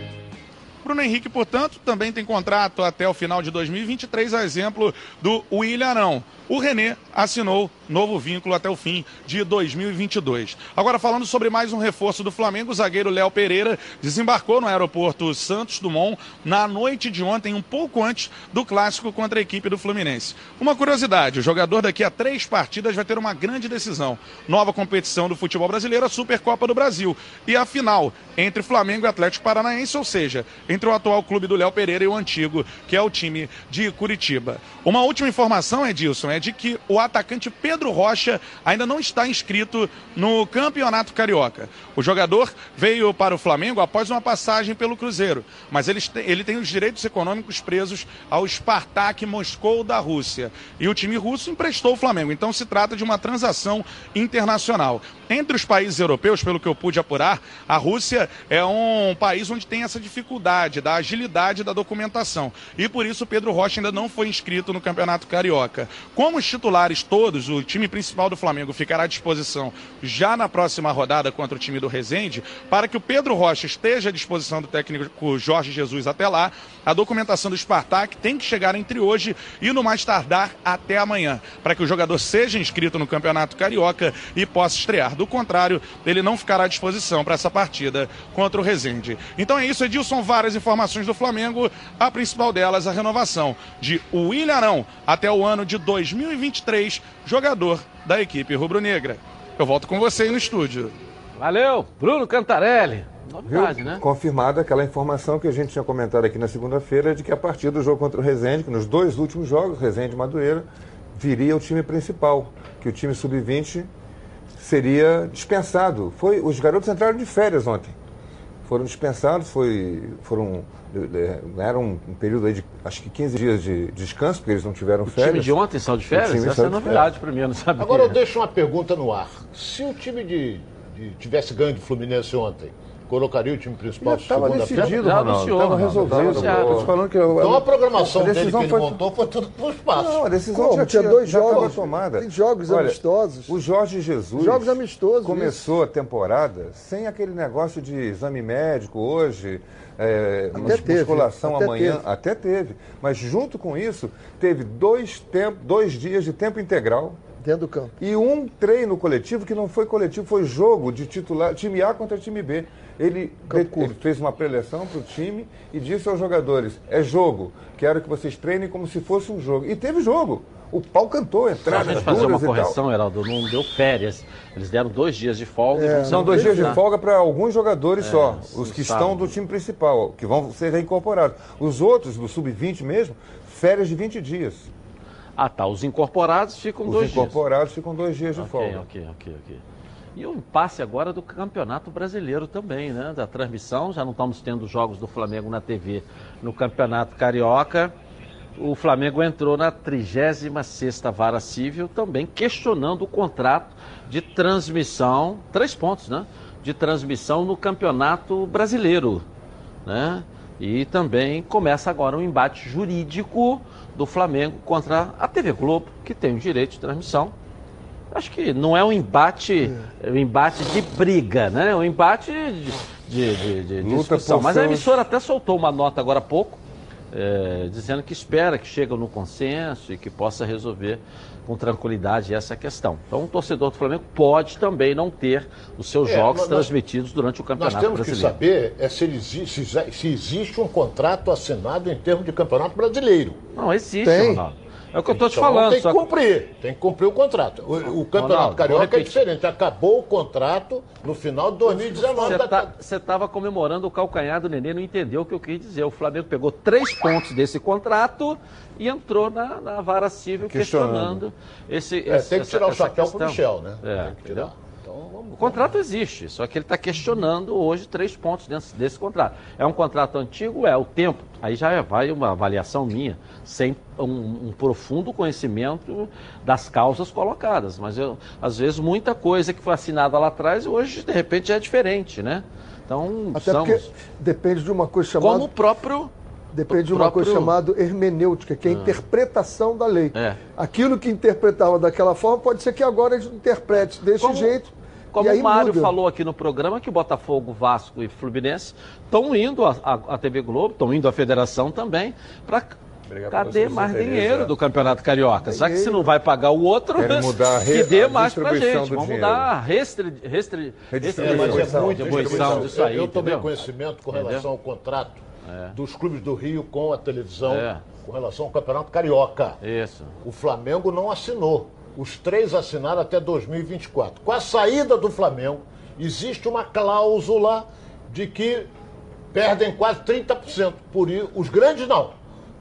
Bruno Henrique, portanto, também tem contrato até o final de 2023, a exemplo do William Arão. O René assinou novo vínculo até o fim de 2022. Agora, falando sobre mais um reforço do Flamengo, o zagueiro Léo Pereira desembarcou no aeroporto Santos Dumont na noite de ontem, um pouco antes do clássico contra a equipe do Fluminense. Uma curiosidade: o jogador daqui a três partidas vai ter uma grande decisão. Nova competição do futebol brasileiro, a Supercopa do Brasil. E a final entre Flamengo e Atlético Paranaense, ou seja, entre o atual clube do Léo Pereira e o antigo, que é o time de Curitiba. Uma última informação, Edilson, é de que o atacante Pedro Rocha ainda não está inscrito no Campeonato Carioca. O jogador veio para o Flamengo após uma passagem pelo Cruzeiro, mas ele, ele tem os direitos econômicos presos ao Spartak Moscou da Rússia. E o time russo emprestou o Flamengo, então se trata de uma transação internacional. Entre os países europeus, pelo que eu pude apurar, a Rússia é um país onde tem essa dificuldade da agilidade da documentação. E por isso Pedro Rocha ainda não foi inscrito no Campeonato Carioca. Como os titulares todos, o time principal do Flamengo ficará à disposição já na próxima rodada contra o time do Resende, para que o Pedro Rocha esteja à disposição do técnico Jorge Jesus até lá, a documentação do Spartak tem que chegar entre hoje e no mais tardar até amanhã, para que o jogador seja inscrito no Campeonato Carioca e possa estrear. Do contrário, ele não ficará à disposição para essa partida contra o Resende. Então é isso, Edilson, várias informações do Flamengo, a principal delas a renovação de William Arão até o ano de 2023, jogador da equipe rubro-negra. Eu volto com você aí no estúdio. Valeu, Bruno Cantarelli. Novidade, né? Confirmada aquela informação que a gente tinha comentado aqui na segunda-feira de que a partir do jogo contra o Resende, que nos dois últimos jogos, Resende e Madureira, viria o time principal, que o time sub-20 seria dispensado. Foi, os garotos entraram de férias ontem. Foram dispensados, foi, foram, era um, período aí de acho que 15 dias de descanso, porque eles não tiveram O férias. time de ontem saiu de O férias? time Essa é de novidade para mim, eu não sabia. Agora eu deixo uma pergunta no ar. Se o time de, de- tivesse ganho do Fluminense ontem, colocaria o time principal estava decidido, Ronaldo. Estava resolvido. Tô falando que eu- Então a programação a dele que decisão ele foi- montou foi tudo pro espaço. Não, a decisão Como? já Tinha tinha, dois já jogos, tomada. tem jogos Olha, amistosos. O Jorge Jesus Jogos amistosos, começou a temporada sem aquele negócio de exame médico hoje, é, Até teve, musculação até amanhã, teve. até teve. Mas junto com isso, teve dois, tempo, dois dias de tempo integral. Dentro do campo. E um treino coletivo que não foi coletivo, foi jogo de titular, time A contra time B. Ele, ele fez uma preleção para o time e disse aos jogadores: é jogo, quero que vocês treinem como se fosse um jogo. E teve jogo. O pau cantou, entradas gente fazer uma duras correção, Heraldo, não deu férias. Eles deram dois dias de folga. É, são dois dias de folga para alguns jogadores É, só, os que estão do time principal, que vão ser reincorporados. Os outros, do sub-20 mesmo, férias de 20 dias. Ah, tá. Os incorporados ficam Os dois incorporados ficam dois dias de Ok, folga. ok, ok, ok. E o impasse agora do Campeonato Brasileiro também, né? Da transmissão, já não estamos tendo jogos do Flamengo na TV no Campeonato Carioca. O Flamengo entrou na 36ª Vara Civil também questionando o contrato de transmissão, três pontos, né? De transmissão no Campeonato Brasileiro, né? E também começa agora um embate jurídico do Flamengo contra a TV Globo, que tem o direito de transmissão. Acho que não é um embate, é um embate de briga, né? É um embate de, de, de, de discussão. Mas a emissora até soltou uma nota agora há pouco, é, dizendo que espera que chegue no consenso e que possa resolver com tranquilidade essa questão. Então, o torcedor do Flamengo pode também não ter os seus É, jogos nós- transmitidos durante o Nós Campeonato temos que Brasileiro. saber é se, ele se existe um contrato assinado em termos de campeonato brasileiro. Não, existe, Tem. Ronaldo. É o que eu estou te Então, falando. Tem que cumprir, tem que cumprir o contrato. O, o campeonato Ronaldo, carioca é diferente. Acabou o contrato no final de 2019. Você estava comemorando o calcanhar do Nenê, não entendeu o que eu quis dizer. O Flamengo pegou três pontos desse contrato e entrou na, na vara civil questionando, Questionando. esse, É, esse- tem que tirar o chapéu pro questão. Michel, né? É, Tem que tirar. Vamos- O contrato existe, só que ele está questionando hoje três pontos dentro desse contrato. É um contrato antigo? É. O tempo? Aí já vai uma avaliação minha, sem um, um profundo conhecimento das causas colocadas. Mas eu, às vezes muita coisa que foi assinada lá atrás, hoje de repente já é diferente, né? Então, Até são... porque depende de uma coisa chamada. Como o próprio. Depende de uma coisa próprio- chamada hermenêutica, que é a Ah. interpretação da lei. É. Aquilo que interpretava daquela forma pode ser que agora ele interprete desse Como- jeito. Como aí o Mário muda. falou aqui no programa, que Botafogo, Vasco e Fluminense estão indo à TV Globo, estão indo à federação também, para cadê mais dinheiro do Campeonato Carioca? Já que se não vai pagar o outro, que dê a mais pra gente. Vamos dinheiro. mudar a restri, restri, Redistribuição. É, é redistribuição muito distribuição disso aí, Eu, eu tomei entendeu? conhecimento com Entendeu? relação ao contrato É. dos clubes do Rio com a televisão, É. com relação ao Campeonato Carioca. Isso. O Flamengo não assinou. Os três assinaram até 2024. Com a saída do Flamengo, existe uma cláusula de que perdem quase 30%. Por isso, os grandes não.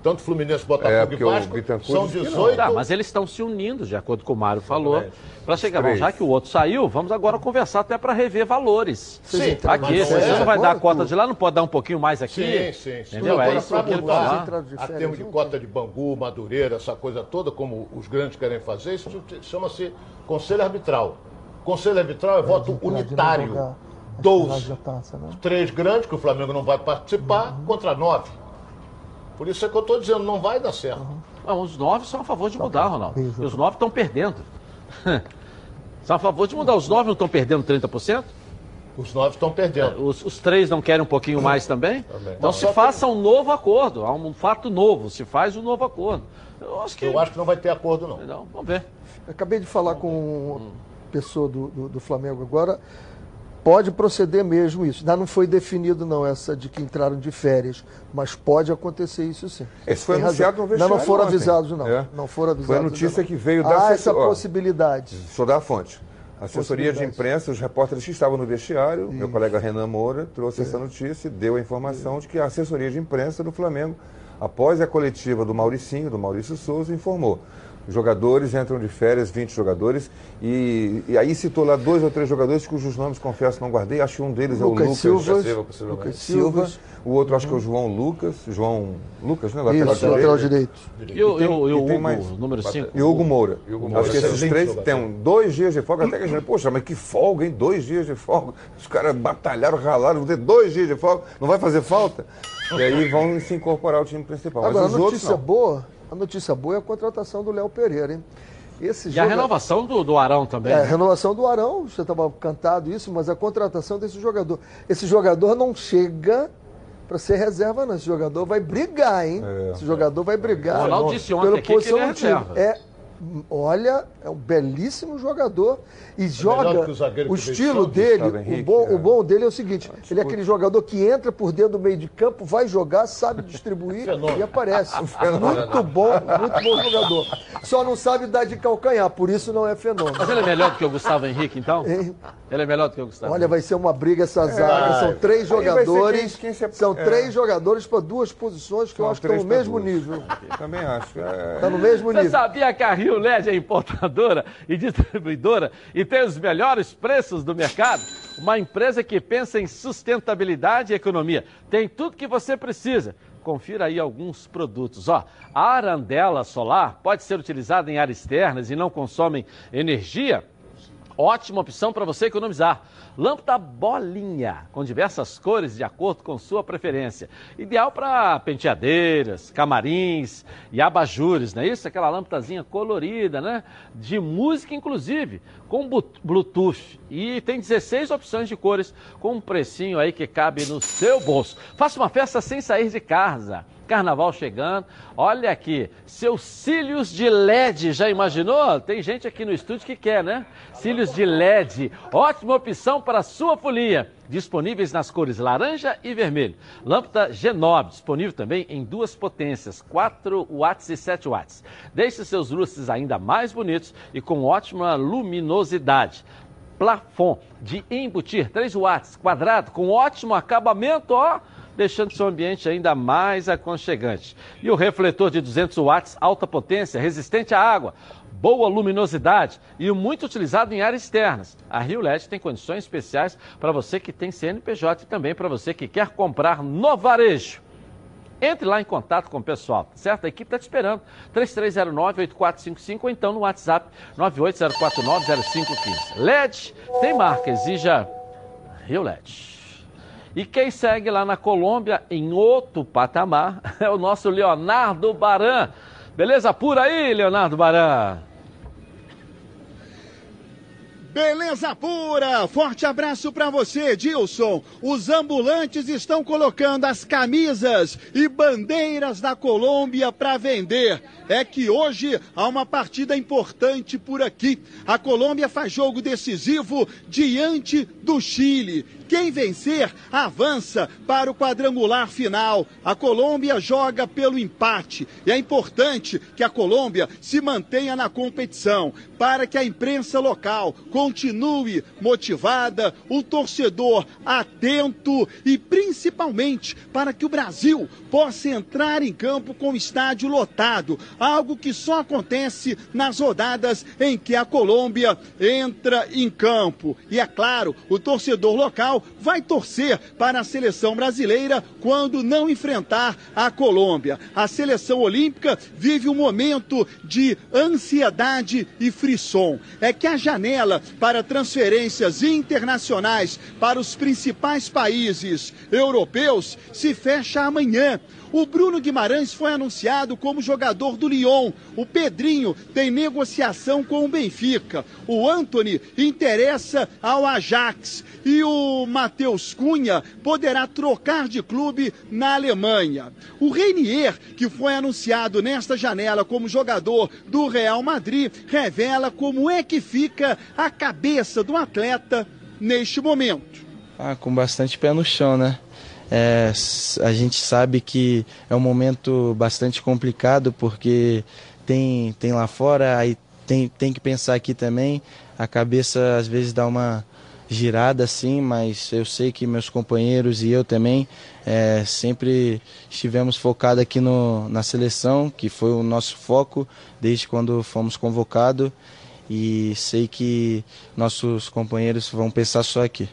Tanto Fluminense, É, Botafogo porque e Vasco são disse que não. 18. Tá, mas eles estão se unindo, de acordo com o Mário falou, para chegar. Bom, já que o outro saiu, vamos agora conversar até para rever valores. Sim, aqui, você é. não vai dar a cota de lá, não pode dar um pouquinho mais aqui? Sim, sim, sim. Entendeu? É Agora, isso que. Entrada de a férias, termos de cota de Bangu, Madureira, essa coisa toda, como os grandes querem fazer, isso chama-se conselho arbitral. Conselho arbitral é voto entrar de unitário advogado. 12. Da taça, né? Três grandes, que o Flamengo não vai participar, contra nove. Por isso é que eu estou dizendo, não vai dar certo. Não, os nove são a favor de mudar, Ronaldo. E os nove estão perdendo. São a favor de mudar. Os nove não estão perdendo 30%? Os nove estão perdendo. Os, os três não querem um pouquinho mais também? Também. Então Mas se que- faça um novo acordo. Há um fato novo. Se faz um novo acordo. Eu acho que, Eu acho que não vai ter acordo, não. não vamos ver. Acabei de falar com uma pessoa do, do, do Flamengo agora. Pode proceder mesmo isso. Ainda não foi definido, não, essa de que entraram de férias. Mas pode acontecer isso sim. Esse foi Tem anunciado razão. no vestiário Não, não foram ontem. avisados, não. É. Não foram avisados. Foi a notícia não. que veio da Há essa ó, possibilidade. Deixa eu dar a fonte. A assessoria de imprensa, os repórteres que estavam no vestiário, meu colega Renan Moura trouxe essa notícia e deu a informação de que a assessoria de imprensa do Flamengo, após a coletiva do Mauricinho, do Maurício Souza, informou. Jogadores entram de férias, 20 jogadores, e, e aí citou lá dois ou três jogadores cujos nomes, confesso, não guardei. Acho que um deles é o Lucas Lucas Silva. Lucas Silva. Silva. O outro acho que é o João Lucas. João Lucas, né? Isso, lateral direito. E o, e o, e o tem Hugo, mais- número 5? E o Hugo Moura. Hugo Moura, Acho que esses três têm dois dias de folga. Até que a gente, poxa, mas que folga, hein? Dois dias de folga. Os caras batalharam, ralaram, vão ter dois dias de folga. Não vai fazer falta? E aí vão se incorporar ao time principal. Agora, a mas os outros notícia não. boa, a notícia boa é a contratação do Léo Pereira, hein? Esse E a joga- renovação do, do Arão também. É, a né? renovação do Arão, você estava cantado isso, mas a contratação desse jogador. Esse jogador não chega para ser reserva, não. Esse jogador vai brigar, hein? Esse jogador vai brigar. O Ronaldo disse ontem pela aqui que posição ele é reserva. É, olha, é um belíssimo jogador e joga. melhor que o O estilo dele, o Henrique, bom, é. o bom dele é o seguinte: ele é aquele jogador que entra por dentro do meio de campo, vai jogar, sabe distribuir e aparece. Muito bom, muito bom jogador. Só não sabe dar de calcanhar, por isso não é fenômeno. Mas ele é melhor do que o Gustavo Henrique, então? Hein? Ele é melhor do que o Gustavo Olha, vai ser uma briga essa zaga. São três jogadores. quem- quem se- São é. três jogadores para duas posições que eu São acho que estão no mesmo duas. nível. Também acho. É... Está no mesmo Você nível. sabia que a Rio LED é importadora e distribuidora e tem os melhores preços do mercado? Uma empresa que pensa em sustentabilidade e economia. Tem tudo que você precisa. Confira aí alguns produtos. Ó, a arandela solar pode ser utilizada em áreas externas e não consomem energia. Ótima opção para você economizar. Lâmpada bolinha, com diversas cores de acordo com sua preferência. Ideal para penteadeiras, camarins e abajures, não é isso? Aquela lâmpadazinha colorida, né? De música, inclusive, com Bluetooth. E tem 16 opções de cores, com um precinho aí que cabe no seu bolso. Faça uma festa sem sair de casa. Carnaval chegando. Olha aqui, seus cílios de LED, já imaginou? Tem gente aqui no estúdio que quer, né? Cílios de LED, ótima opção para sua folia. Disponíveis nas cores laranja e vermelho. Lâmpada Genob, disponível também em duas potências, 4 watts e 7 watts. Deixe seus lustres ainda mais bonitos e com ótima luminosidade plafond de embutir 3 watts quadrado com ótimo acabamento, ó, deixando seu ambiente ainda mais aconchegante. E o refletor de 200 watts alta potência, resistente à água, boa luminosidade e muito utilizado em áreas externas. A Rio LED tem condições especiais para você que tem CNPJ e também para você que quer comprar no varejo. Entre lá em contato com o pessoal, tá certo? A equipe está te esperando. 3309-8455 ou então no WhatsApp 980490515. LED tem marca, exija Rio LED. E quem segue lá na Colômbia, em outro patamar, é o nosso Leonardo Baran. Beleza pura aí, Leonardo Baran? Beleza pura! Forte abraço para você, Dilson. Os ambulantes estão colocando as camisas e bandeiras da Colômbia para vender. É que hoje há uma partida importante por aqui. A Colômbia faz jogo decisivo diante do Chile. Quem vencer avança para o quadrangular final. A Colômbia joga pelo empate e é importante que a Colômbia se mantenha na competição para que a imprensa local continue motivada, o torcedor atento e principalmente para que o Brasil possa entrar em campo com o estádio lotado, algo que só acontece nas rodadas em que a Colômbia entra em campo. E é claro, o torcedor local Mundial vai torcer para a seleção brasileira quando não enfrentar a Colômbia. A seleção olímpica vive um momento de ansiedade e frisson. É que a janela para transferências internacionais para os principais países europeus se fecha amanhã. O Bruno Guimarães foi anunciado como jogador do Lyon. O Pedrinho tem negociação com o Benfica. O Anthony interessa ao Ajax. E o Matheus Cunha poderá trocar de clube na Alemanha. O Reinier, que foi anunciado nesta janela como jogador do Real Madrid, revela como é que fica a cabeça do atleta neste momento. Ah, com bastante pé no chão, né? É, a gente sabe que é um momento bastante complicado porque tem, tem lá fora, aí tem, tem que pensar aqui também. A cabeça às vezes dá uma girada assim, mas eu sei que meus companheiros e eu também é, sempre estivemos focados aqui no, na seleção, que foi o nosso foco desde quando fomos convocados. E sei que nossos companheiros vão pensar só aqui.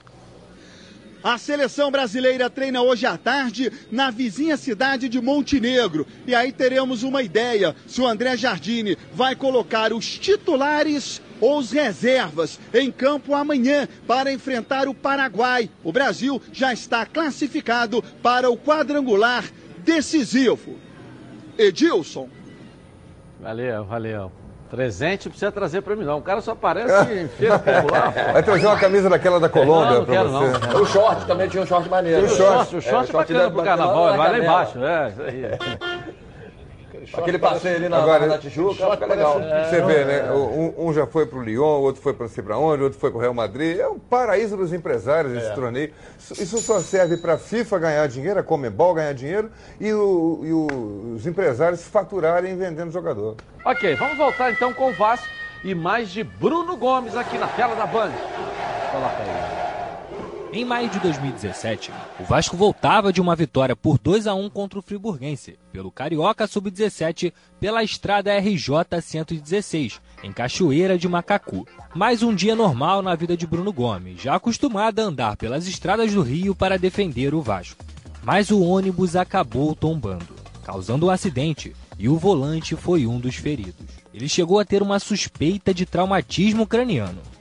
A seleção brasileira treina hoje à tarde na vizinha cidade de Montenegro. E aí teremos uma ideia se o André Jardine vai colocar os titulares ou os reservas em campo amanhã para enfrentar o Paraguai. O Brasil já está classificado para o quadrangular decisivo. Edilson. Valeu, valeu. Presente precisa trazer pra mim, não. O cara só aparece em feira popular. Vai trazer uma camisa daquela da Colômbia não, pra quero, você. não. O short também tinha um short maneiro. O short, o short é, bacana pro carnaval, vai lá embaixo. É, isso aí. Aquele passeio ali na, Agora, na Tijuca, fica legal. Você vê, né? Um, um já foi pro Lyon, outro foi para não sei pra onde, outro foi pro Real Madrid. É um paraíso dos empresários esse torneio. Isso- Isso só serve para a FIFA ganhar dinheiro, a Comebol ganhar dinheiro e, o- e o- os empresários faturarem vendendo jogador. Ok, vamos voltar então com o Vasco e mais de Bruno Gomes aqui na tela da Band. Coloca aí. Em maio de 2017, o Vasco voltava de uma vitória por 2 a 1 contra o Friburguense, pelo Carioca Sub-17, pela estrada RJ 116, em Cachoeira de Macacu. Mais um dia normal na vida de Bruno Gomes, já acostumado a andar pelas estradas do Rio para defender o Vasco. Mas o ônibus acabou tombando, causando um acidente, e o volante foi um dos feridos. Ele chegou a ter uma suspeita de traumatismo craniano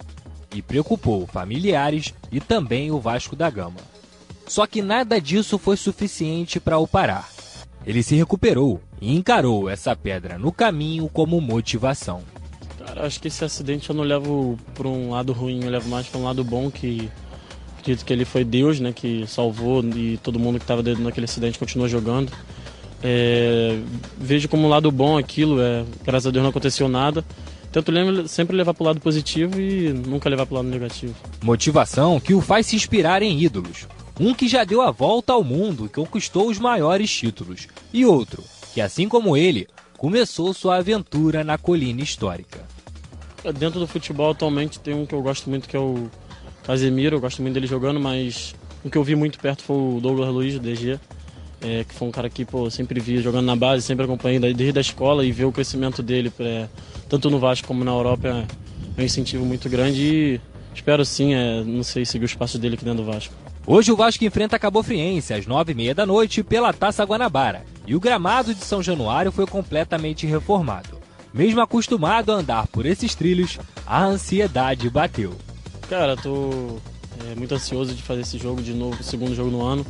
e preocupou familiares e também o Vasco da Gama. Só que nada disso foi suficiente para o parar. Ele se recuperou e encarou essa pedra no caminho como motivação. Cara, acho que esse acidente eu não levo por um lado ruim, eu levo mais para um lado bom que acredito que ele foi Deus, né, que salvou e todo mundo que estava dentro daquele acidente continuou jogando. É, vejo como um lado bom aquilo, é, graças a Deus não aconteceu nada. Tento sempre levar para o lado positivo e nunca levar para o lado negativo. Motivação que o faz se inspirar em ídolos. Um que já deu a volta ao mundo e conquistou os maiores títulos. E outro que, assim como ele, começou sua aventura na colina histórica. Dentro do futebol atualmente tem um que eu gosto muito que é o Casemiro, eu gosto muito dele jogando, mas o que eu vi muito perto foi o Douglas Luiz, do DG, é, que foi um cara que pô, sempre vi jogando na base, sempre acompanhei desde a escola e ver o crescimento dele, é, tanto no Vasco como na Europa, é, um incentivo muito grande e espero sim, é, não sei, seguir os passos dele aqui dentro do Vasco. Hoje o Vasco enfrenta a Cabo Friense às nove e meia da noite pela Taça Guanabara. E o gramado de São Januário foi completamente reformado. Mesmo acostumado a andar por esses trilhos, a ansiedade bateu. Cara, tô é, muito ansioso de fazer esse jogo de novo, o segundo jogo no ano.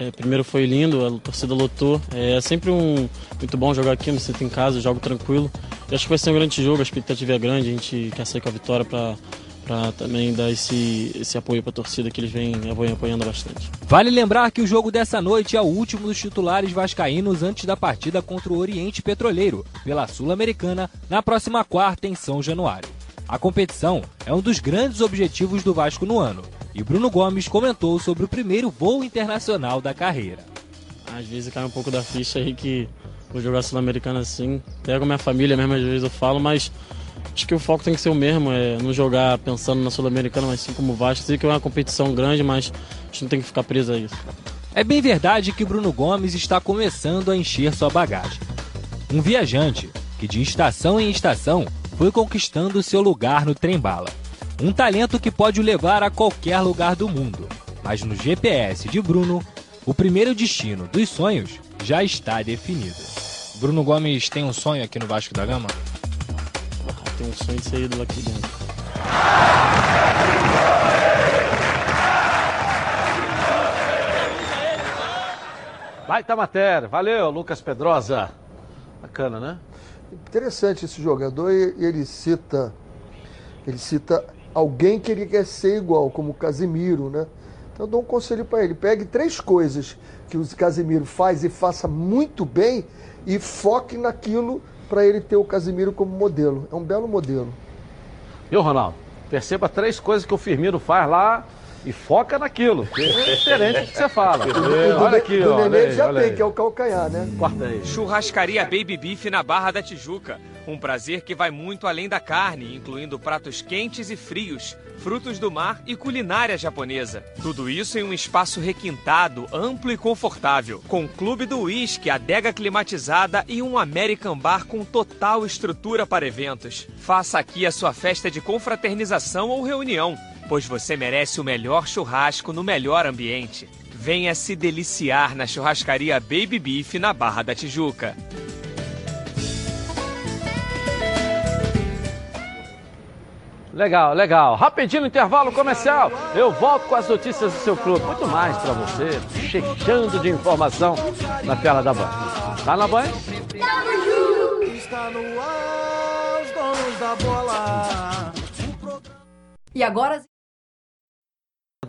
É, primeiro foi lindo, a torcida lotou. É, sempre um muito bom jogar aqui, me sinto em casa, jogo tranquilo. Eu acho que vai ser um grande jogo, a expectativa é grande, a gente quer sair com a vitória para também dar esse, esse apoio para a torcida que eles vêm apoiando bastante. Vale lembrar que o jogo dessa noite é o último dos titulares vascaínos antes da partida contra o Oriente Petroleiro, pela Sul-Americana, na próxima quarta em São Januário. A competição é um dos grandes objetivos do Vasco no ano, e Bruno Gomes comentou sobre o primeiro voo internacional da carreira. Às vezes cai um pouco da ficha aí que vou jogar Sul-Americana assim. Até com a minha família mesmo, às vezes eu falo, mas acho que o foco tem que ser o mesmo, é não jogar pensando na Sul-Americana, mas sim como Vasco. Sei que é uma competição grande, mas a gente não tem que ficar preso a isso. É bem verdade que Bruno Gomes está começando a encher sua bagagem. Um viajante que de estação em estação foi conquistando seu lugar no trem-bala. Um talento que pode o levar a qualquer lugar do mundo. Mas no GPS de Bruno, o primeiro destino dos sonhos já está definido. Bruno Gomes tem um sonho aqui no Vasco da Gama? Tem um sonho de ser ídolo aqui dentro. Baita matéria. Valeu, Lucas Pedrosa. Bacana, né? Interessante esse jogador e ele cita ele cita alguém que ele quer ser igual, como o Casimiro, né? Então eu dou um conselho para ele, pegue três coisas que o Casimiro faz e faça muito bem e foque naquilo para ele ter o Casimiro como modelo. É um belo modelo. Viu, Ronaldo? Perceba três coisas que o Firmino faz lá e foca naquilo. que É diferente do que você fala. Olha aqui, do ó. Nenê já olha tem, aí. que é o calcanhar, né? Corta aí. Churrascaria Baby Beef na Barra da Tijuca. Um prazer que vai muito além da carne, incluindo pratos quentes e frios, frutos do mar e culinária japonesa. Tudo isso em um espaço requintado, amplo e confortável, com clube do uísque, adega climatizada e um American Bar com total estrutura para eventos. Faça aqui a sua festa de confraternização ou reunião, pois você merece o melhor churrasco no melhor ambiente. Venha se deliciar na churrascaria Baby Beef na Barra da Tijuca. Legal, legal. Rapidinho no intervalo comercial. Eu volto com as notícias do seu clube. Muito mais pra você, chechando de informação na tela da Band. Tá na Band? Está no ar, os donos da bola. E agora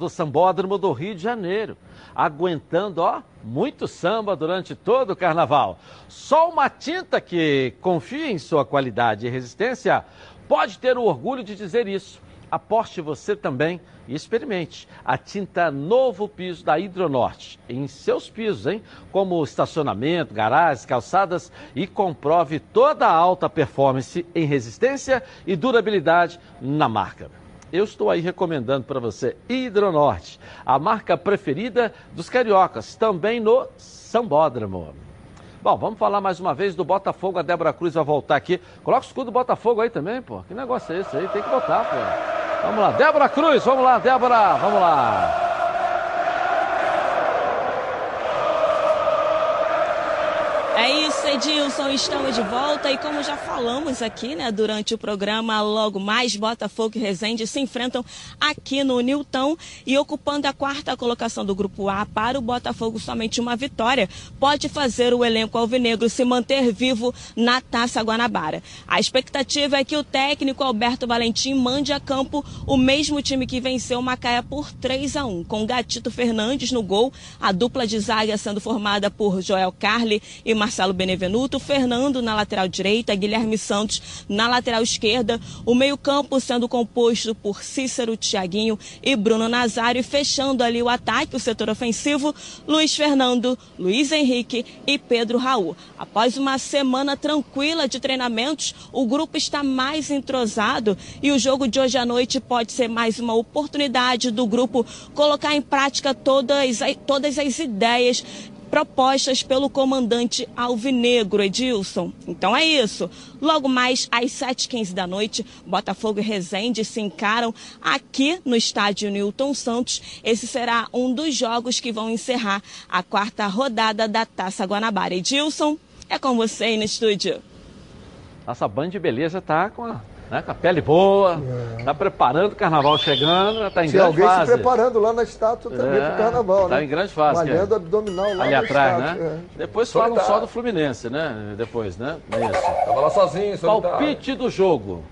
Do Sambódromo do Rio de Janeiro. Aguentando, ó, muito samba durante todo o carnaval. Só uma tinta que confia em sua qualidade e resistência pode ter o orgulho de dizer isso. Aposte você também e experimente a tinta Novo Piso da Hidronorte em seus pisos, hein? Como estacionamento, garagens, calçadas e comprove toda a alta performance em resistência e durabilidade na marca. Eu estou aí recomendando para você Hidronorte, a marca preferida dos cariocas, também no Sambódromo. Bom, vamos falar mais uma vez do Botafogo. A Débora Cruz vai voltar aqui. Coloca o escudo do Botafogo aí também, pô. Que negócio é esse aí? Tem que botar, pô. Vamos lá, Débora Cruz, vamos lá, Débora, vamos lá. É isso, Edilson, estamos de volta e como já falamos aqui, né, durante o programa, logo mais Botafogo e Resende se enfrentam aqui no Newton e ocupando a quarta colocação do grupo A para o Botafogo somente uma vitória pode fazer o elenco alvinegro se manter vivo na Taça Guanabara. A expectativa é que o técnico Alberto Valentim mande a campo o mesmo time que venceu Macaé por 3 a 1, com Gatito Fernandes no gol, a dupla de zaga sendo formada por Joel Carli e Marcelo Benevenuto, Fernando na lateral direita, Guilherme Santos na lateral esquerda, o meio-campo sendo composto por Cícero, Thiaguinho e Bruno Nazário, fechando ali o ataque, o setor ofensivo, Luiz Fernando, Luiz Henrique e Pedro Raul. Após uma semana tranquila de treinamentos, o grupo está mais entrosado e o jogo de hoje à noite pode ser mais uma oportunidade do grupo colocar em prática todas, todas as ideias propostas pelo comandante Alvinegro, Edilson. Então é isso. Logo mais às 7h15 da noite, Botafogo e Resende se encaram aqui no estádio Newton Santos. Esse será um dos jogos que vão encerrar a quarta rodada da Taça Guanabara. Edilson, é com você aí no estúdio. Nossa de Beleza tá com a, né, com a pele boa, tá preparando o carnaval chegando, tá em Tinha grande alguém fase. se preparando lá na estátua também É, pro carnaval, tá né? em grande fase, Malhando cara. abdominal lá Ali atrás, estátua, né? é. Depois falam só do Fluminense, né? Depois, né? É isso. Tava lá sozinho, solitário. Palpite do jogo.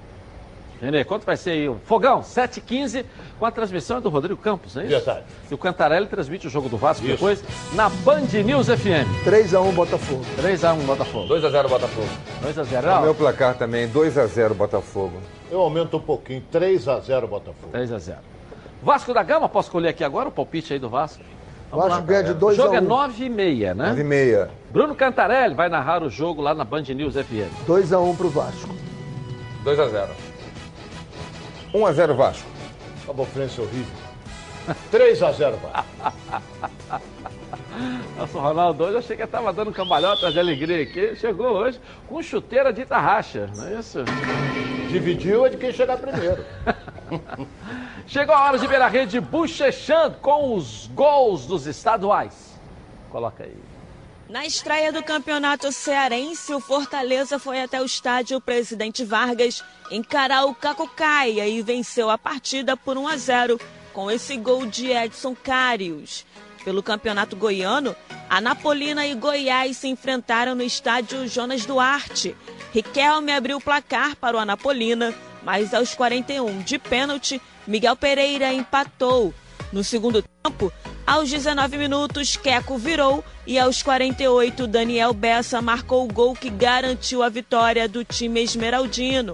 Renê, quanto vai ser aí? o Fogão, 7h15, com a transmissão é do Rodrigo Campos, é isso? Verdade. E o Cantarelli transmite o jogo do Vasco Isso. depois na Band News FM. 3x1 Botafogo. 3x1 Botafogo. 2x0 Botafogo. 2x0. O meu placar também, 2x0 Botafogo. Eu aumento um pouquinho, 3x0 Botafogo. 3x0. Vasco da Gama, posso escolher aqui agora o palpite aí do Vasco? Vamos Vasco lá. ganha de O 2 jogo a é 1. 9h30, né? 9h30. Bruno Cantarelli vai narrar o jogo lá na Band News FM. 2x1 pro Vasco. 2x0. 1x0 Vasco. Uma ofensa horrível. 3x0 Vasco. Nosso Ronaldo hoje, eu achei que estava dando cambalhota de alegria aqui. Chegou hoje com chuteira de tarraxa, não é isso? Dividiu é de quem chegar primeiro. Chegou a hora de ver a rede bochechando com os gols dos estaduais. Coloca aí. Na estreia do Campeonato Cearense, o Fortaleza foi até o estádio Presidente Vargas encarar o Cacocaia e venceu a partida por 1 a 0 com esse gol de Edson Carius. Pelo Campeonato Goiano, Anapolina e Goiás se enfrentaram no estádio Jonas Duarte. Riquelme abriu o placar para o Anapolina, mas aos 41 de pênalti, Miguel Pereira empatou. No segundo tempo, aos 19 minutos, Queco virou e aos 48, Daniel Bessa marcou o gol que garantiu a vitória do time esmeraldino.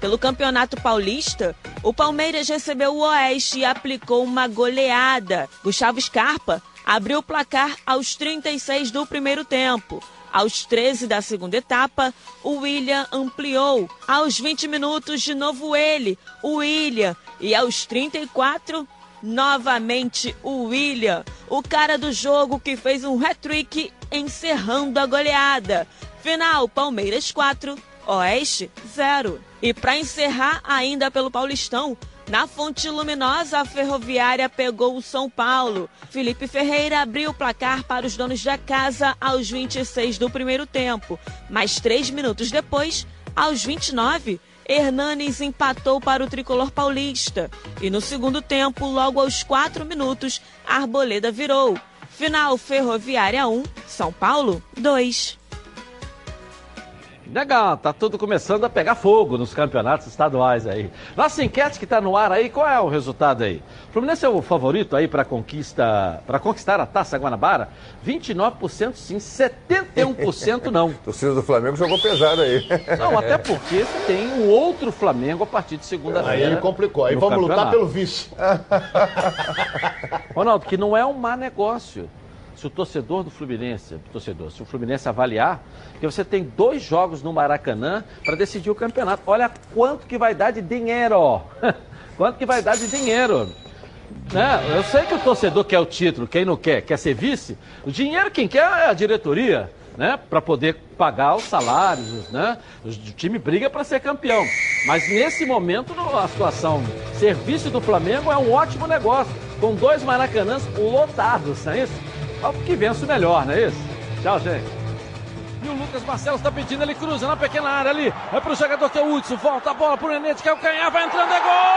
Pelo Campeonato Paulista, o Palmeiras recebeu o Oeste e aplicou uma goleada. Gustavo Scarpa abriu o placar aos 36 do primeiro tempo. Aos 13 da segunda etapa, o William ampliou. Aos 20 minutos, de novo ele, o William. E aos 34, novamente o William. O cara do jogo que fez um hat-trick encerrando a goleada. Final, Palmeiras 4, Oeste 0. E para encerrar ainda pelo Paulistão, na Fonte Luminosa, a Ferroviária pegou o São Paulo. Felipe Ferreira abriu o placar para os donos da casa aos 26 do primeiro tempo. Mas três minutos depois, aos 29, Hernanes empatou para o tricolor paulista. E no segundo tempo, logo aos quatro minutos, Arboleda virou. Final Ferroviária 1, São Paulo 2. Legal, tá tudo começando a pegar fogo nos campeonatos estaduais aí. Nossa enquete que tá no ar aí, qual é o resultado aí? O Fluminense é o favorito aí para conquista, para conquistar a Taça Guanabara? 29% sim, 71% não. torcida do Flamengo jogou pesado aí. Não, até porque você tem um outro Flamengo a partir de segunda-feira. Aí ele complicou. Aí vamos lutar pelo vice. Ronaldo, que não é um má negócio se o torcedor do Fluminense, torcedor, se o Fluminense avaliar, que você tem dois jogos no Maracanã para decidir o campeonato. Olha quanto que vai dar de dinheiro. quanto que vai dar de dinheiro. Né? Eu sei que o torcedor quer o título, quem não quer, quer ser vice. O dinheiro quem quer é a diretoria. Né, para poder pagar os salários, né? O time briga para ser campeão. Mas nesse momento, a situação serviço do Flamengo é um ótimo negócio, com dois Maracanãs lotados, não é isso? É que vence o melhor, não é isso? Tchau, gente. E o Lucas Marcelo está pedindo, ele cruza na pequena área ali. É para o jogador que é o Hudson. Volta a bola para o é o calcanhar, vai entrando, é gol!